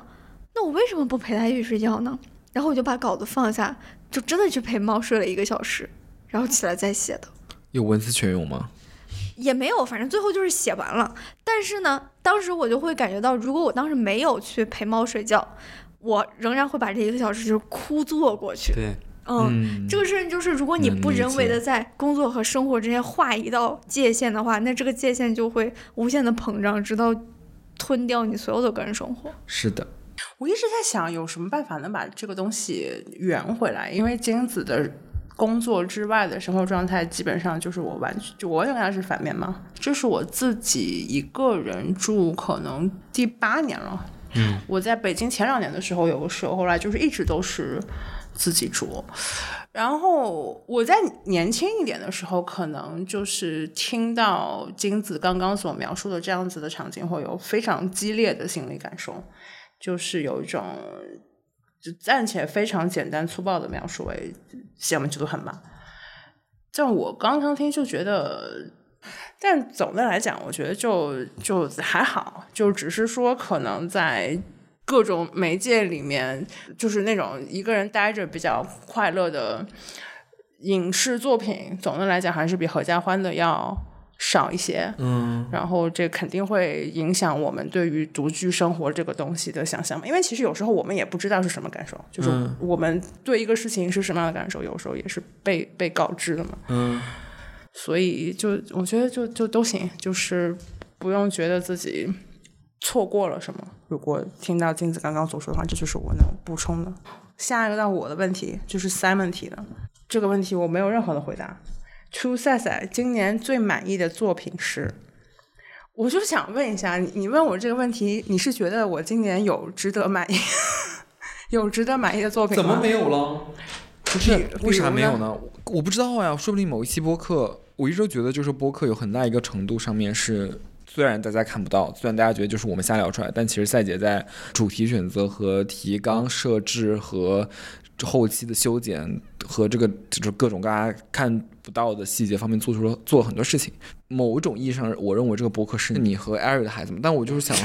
那我为什么不陪它一起睡觉呢？然后我就把稿子放下，就真的去陪猫睡了一个小时，然后起来再写的。有文思泉涌吗？也没有，反正最后就是写完了。但是呢，当时我就会感觉到，如果我当时没有去陪猫睡觉，我仍然会把这一个小时就是枯坐过去。对，嗯，这个事情就是，如果你不人为的在工作和生活之间画一道界限的话，那这个界限就会无限的膨胀，直到吞掉你所有的个人生活。是的，我一直在想，有什么办法能把这个东西圆回来？因为金子的工作之外的生活状态，基本上就是我完全就我跟他是反面嘛。这是我自己一个人住，可能第八年了。嗯，我在北京前两年的时候有个室友，后来就是一直都是自己住。然后我在年轻一点的时候，可能就是听到金子刚刚所描述的这样子的场景，会有非常激烈的心理感受，就是有一种就暂且非常简单粗暴的描述为羡慕嫉妒恨吧。但我刚刚听就觉得，但总的来讲，我觉得就就还好，就只是说可能在各种媒介里面，就是那种一个人待着比较快乐的影视作品，总的来讲还是比合家欢的要少一些，嗯，然后这肯定会影响我们对于独居生活这个东西的想象嘛。因为其实有时候我们也不知道是什么感受，就是嗯我们对一个事情是什么样的感受，有时候也是被被告知的嘛。嗯，所以就我觉得就就都行，就是不用觉得自己错过了什么。如果听到金子刚刚所说的话，这就是我能补充的。下一个到我的问题就是 Simon 提的，这个问题我没有任何的回答。To 赛赛今年最满意的作品是？我就想问一下你，你问我这个问题，你是觉得我今年有值得满意、有值得满意的作品吗？怎么没有了？不是为啥没有呢？我不知道呀，说不定某一期播客，我一直都觉得就是播客有很大一个程度上面是，虽然大家看不到，虽然大家觉得就是我们瞎聊出来，但其实赛姐在主题选择和提纲设置和后期的修剪和这个就是各种大家看不到的细节方面做出了做了很多事情。某种意义上，我认为这个博客是你和艾瑞的孩子们，但我就是想，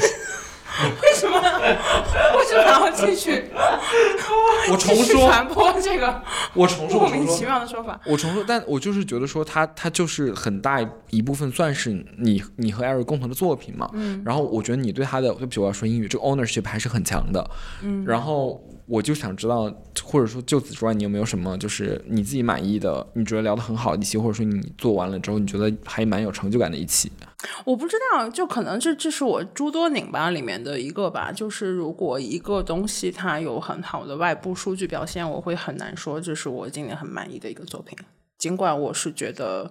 为什么 为什么要继续 我重说，传播这个 我重说，莫名其。妙的说法？我重说，但我就是觉得说他他就是很大一部分算是你你和艾瑞共同的作品嘛。嗯。然后我觉得你对他的，对不起，我要说英语，这个 ownership 还是很强的。嗯。然后我就想知道，或者说就此之外，你有没有什么就是你自己满意的，你觉得聊得很好的一期，或者说你做完了之后，你觉得还蛮有成就感的一期？我不知道，就可能这这是我诸多拧巴里面的一个吧。就是如果一个东西它有很好的外部数据表现，我会很难说这是我今年很满意的一个作品。尽管我是觉得，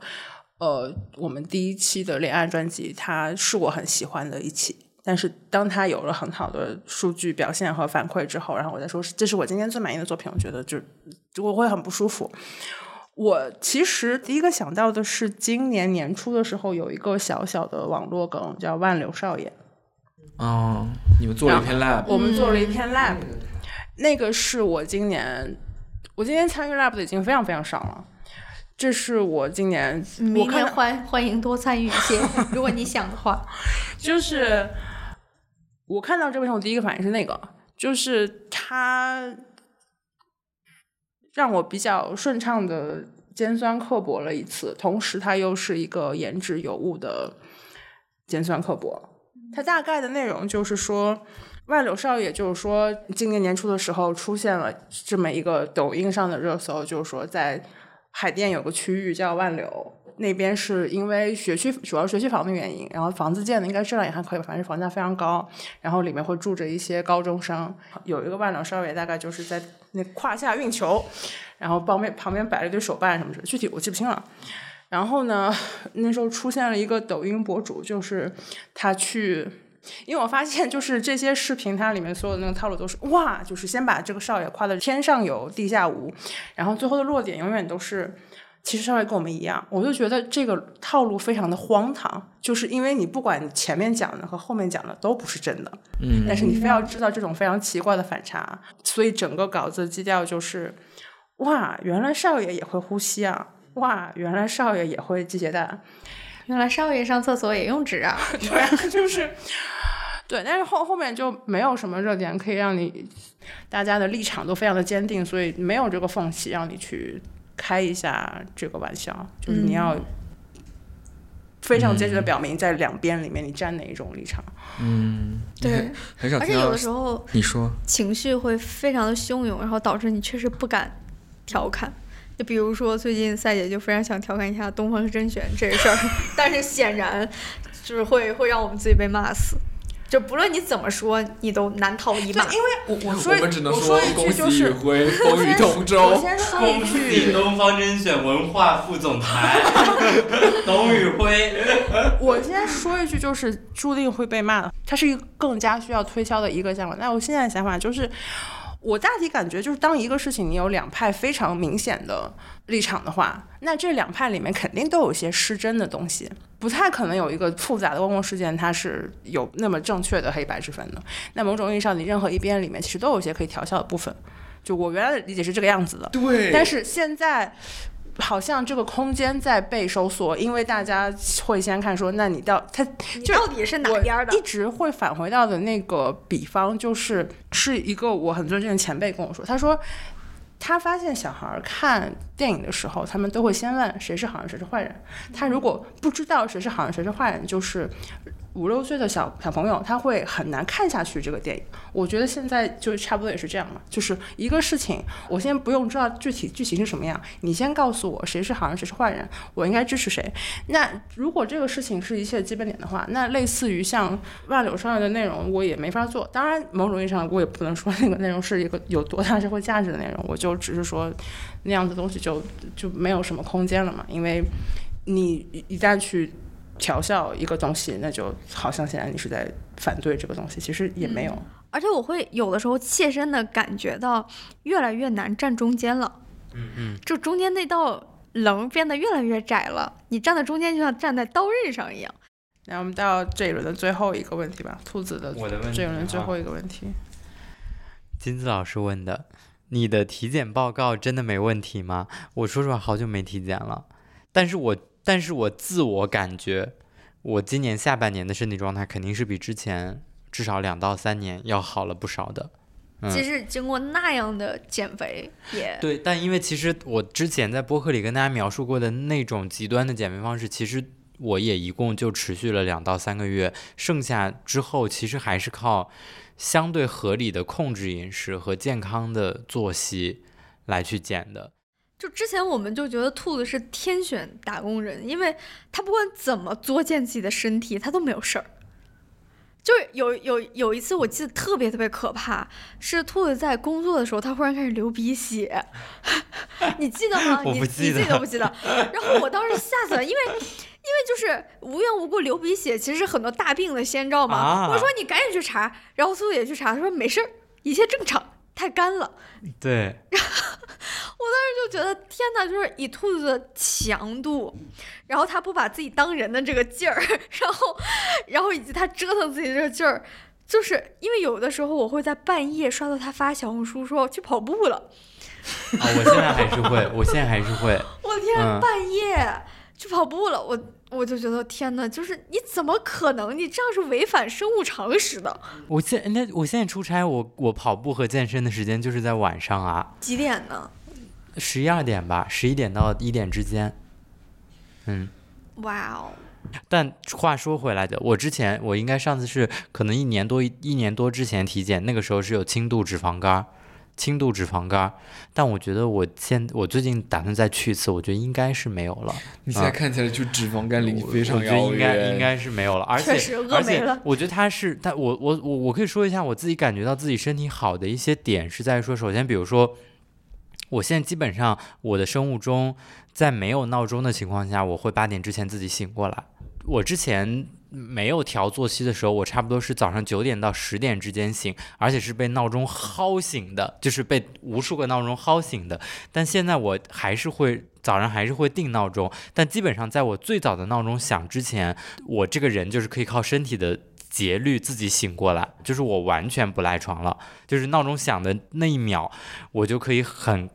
呃，我们第一期的恋爱专辑它是我很喜欢的一期，但是当它有了很好的数据表现和反馈之后，然后我再说这是我今天最满意的作品，我觉得就我会很不舒服。我其实第一个想到的是，今年年初的时候有一个小小的网络梗叫“万柳少爷哦，你们做了一篇 lab，”，我们做了一篇 lab，、那个是我今年我今年参与 lab 的已经非常非常少了。这是我今年明年欢欢迎多参与一些，如果你想的话。就是我看到这个时候，我第一个反应是那个，就是它让我比较顺畅的尖酸刻薄了一次，同时它又是一个言之有物的尖酸刻薄。它大概的内容就是说，万柳少爷就是说，今年年初的时候出现了这么一个抖音上的热搜，就是说在海淀有个区域叫万柳，那边是因为学区主要学区房的原因，然后房子建的应该质量也还可以，反正房价非常高，然后里面会住着一些高中生，有一个万能少爷大概就是在那胯下运球，然后旁边旁边摆了一堆手办什么的，具体我记不清了。然后呢，那时候出现了一个抖音博主，就是他去，因为我发现就是这些视频，它里面所有的那个套路都是哇，就是先把这个少爷夸的天上有地下无，然后最后的落点永远都是。其实少爷跟我们一样，我就觉得这个套路非常的荒唐，就是因为你不管你前面讲的和后面讲的都不是真的，嗯但是你非要知道这种非常奇怪的反差，所以整个稿子基调就是，哇，原来少爷也会呼吸啊，哇，原来少爷也会系鞋带，原来少爷上厕所也用纸啊！对啊，就是，对，但是后后面就没有什么热点可以让你，大家的立场都非常的坚定，所以没有这个缝隙让你去开一下这个玩笑，就是你要非常坚决的表明在两边里面你站哪一种立场。嗯，对，很少而且有的时候你说，情绪会非常的汹涌，然后导致你确实不敢调侃。就比如说最近赛姐就非常想调侃一下东方甄选这事儿，但是显然就是会会让我们自己被骂死。就不论你怎么说，你都难逃一骂。因为我我说我们只能我说一恭喜宇句就是，辉，风雨同我舟。先说一恭喜句，东方甄选文化副总裁 董宇辉。我先说一句，就是注定会被骂的，它是一个更加需要推销的一个项目。那我现在的想法就是，我大体感觉就是，当一个事情你有两派非常明显的立场的话，那这两派里面肯定都有一些失真的东西，不太可能有一个复杂的公共事件它是有那么正确的黑白之分的。那某种意义上，你任何一边里面其实都有一些可以调笑的部分。就我原来的理解是这个样子的，对但是现在好像这个空间在被收缩，因为大家会先看说，那你到他你就到底是哪边的一？直会返回到的那个比方，就是是一个我很尊敬的前辈跟我说，他说。他发现小孩看电影的时候，他们都会先问谁是好人谁是坏人。他如果不知道谁是好人谁是坏人，就是五六岁的小小朋友，他会很难看下去这个电影。我觉得现在就差不多也是这样嘛，就是一个事情，我先不用知道具体剧情是什么样，你先告诉我谁是好人谁是坏人，我应该支持谁。那如果这个事情是一切基本点的话，那类似于像万柳少爷的内容，我也没法做。当然，某种意义上，我也不能说那个内容是一个有多大社会价值的内容，我就只是说那样的东西就就没有什么空间了嘛，因为你一旦去。调笑一个东西，那就好像现在你是在反对这个东西，其实也没有。而且我会有的时候切身的感觉到越来越难站中间了。嗯嗯，就中间那道棱变得越来越窄了，你站在中间就像站在刀刃上一样。那我们到这一轮的最后一个问题吧，兔子的我的问题这一轮最后一个问题。金子老师问的，你的体检报告真的没问题吗？我说实话，好久没体检了，但是我。但是我自我感觉，我今年下半年的身体状态肯定是比之前至少两到三年要好了不少的。即使经过那样的减肥，也对。但因为其实我之前在播客里跟大家描述过的那种极端的减肥方式，其实我也一共就持续了两到三个月，剩下之后其实还是靠相对合理的控制饮食和健康的作息来去减的。就之前我们就觉得兔子是天选打工人，因为他不管怎么作践自己的身体，他都没有事儿。就是有有有一次，我记得特别特别可怕，是兔子在工作的时候，他忽然开始流鼻血，你记得吗？你你记得不记得？然后我当时吓死了，因为因为就是无缘无故流鼻血，其实是很多大病的先兆嘛。我说你赶紧去查，然后兔子也去查，他说没事儿，一切正常。太干了，对。我当时就觉得天哪，就是以兔子的强度，然后他不把自己当人的这个劲儿，然后，然后以及他折腾自己这个劲儿，就是因为有的时候我会在半夜刷到他发小红书说去跑步了。啊，我现在还是会，我现在还是会。我天，半夜去跑步了，我。我就觉得天哪，就是你怎么可能？你这样是违反生物常识的。我现那我现在出差，我我跑步和健身的时间就是在晚上啊。几点呢？十一二点吧，十一点到一点之间。嗯。哇哦。但话说回来的，我之前我应该上次是可能一年多一年多之前体检，那个时候是有轻度脂肪肝。轻度脂肪肝，但我觉得我现我最近打算再去一次，我觉得应该是没有了。你现在看起来就脂肪肝离你非常遥远，应该应该是没有了。而且而且，我觉得他是，但我我我我可以说一下我自己感觉到自己身体好的一些点是在说，首先比如说，我现在基本上我的生物钟在没有闹钟的情况下，我会八点之前自己醒过来。我之前。没有调作息的时候，我差不多是早上九点到十点之间醒，而且是被闹钟薅醒的，就是被无数个闹钟薅醒的。但现在我还是会早上还是会定闹钟，但基本上在我最早的闹钟响之前，我这个人就是可以靠身体的节律自己醒过来，就是我完全不赖床了，就是闹钟响的那一秒，我就可以很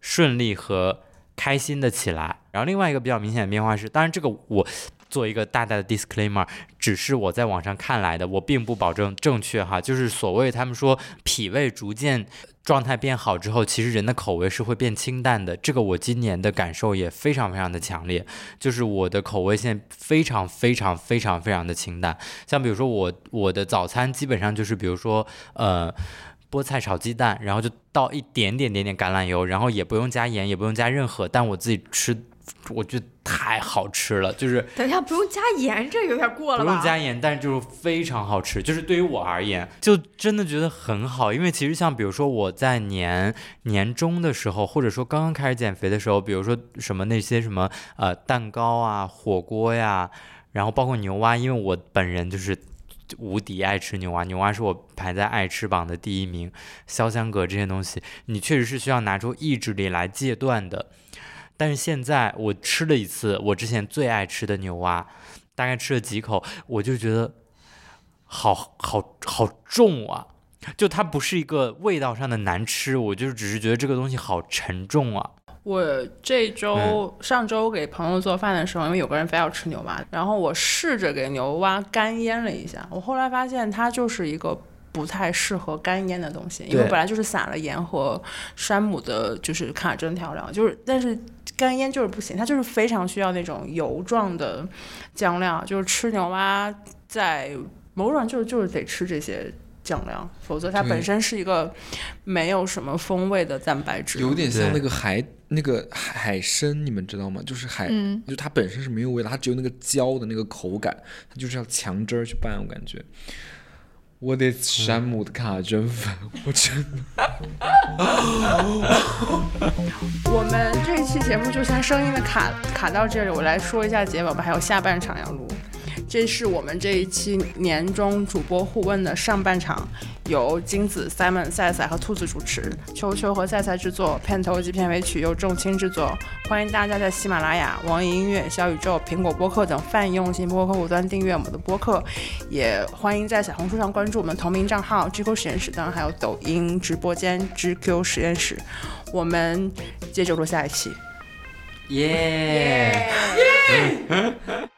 顺利和开心的起来。然后另外一个比较明显的变化是，当然这个我。做一个大大的 disclaimer，只是我在网上看来的，我并不保证正确哈。就是所谓他们说脾胃逐渐状态变好之后，其实人的口味是会变清淡的。这个我今年的感受也非常非常的强烈，就是我的口味现在非常非常非常非常的清淡。像比如说我我的早餐基本上就是比如说呃菠菜炒鸡蛋，然后就倒一点点点点橄榄油，然后也不用加盐，也不用加任何，但我自己吃。我觉得太好吃了，就是等一下不用加盐，这有点过了吧？不用加盐，但是就是非常好吃，就是对于我而言，就真的觉得很好。因为其实像比如说我在年年中的时候，或者说刚刚开始减肥的时候，比如说什么那些什么呃蛋糕啊、火锅呀，然后包括牛蛙，因为我本人就是无敌爱吃牛蛙，牛蛙是我排在爱吃榜的第一名。潇湘阁这些东西，你确实是需要拿出意志力来戒断的。但是现在我吃了一次我之前最爱吃的牛蛙，大概吃了几口，我就觉得好好好重啊！就它不是一个味道上的难吃，我就只是觉得这个东西好沉重啊。我这周上周给朋友做饭的时候，因为有个人非要吃牛蛙，然后我试着给牛蛙干腌了一下，我后来发现它就是一个不太适合干腌的东西，因为本来就是撒了盐和山姆的，就是卡针调料，就是但是干腌就是不行，它就是非常需要那种油状的酱料，就是吃牛蛙在某种就是就是得吃这些。酱料，否则它本身是一个没有什么风味的蛋白质。有点像那个海那个海参，你们知道吗？就是海，嗯就它本身是没有味道，它只有那个胶的那个口感，它就是要强汁儿去拌，我感觉。我得山姆的卡真粉，我真的 我们这一期节目就先声音的卡卡到这里，我来说一下结尾，我们还有下半场要录。这是我们这一期年终主播互问的上半场，由金子、Simon、赛赛和兔子主持，秋秋和赛赛制作，片头及片尾曲由仲青制作。欢迎大家在喜马拉雅、网易音乐、小宇宙、苹果播客等泛用型播客客户端订阅我们的播客，也欢迎在小红书上关注我们同名账号 GQ 实验室，当然还有抖音直播间 GQ 实验室。我们接着录下一期。耶。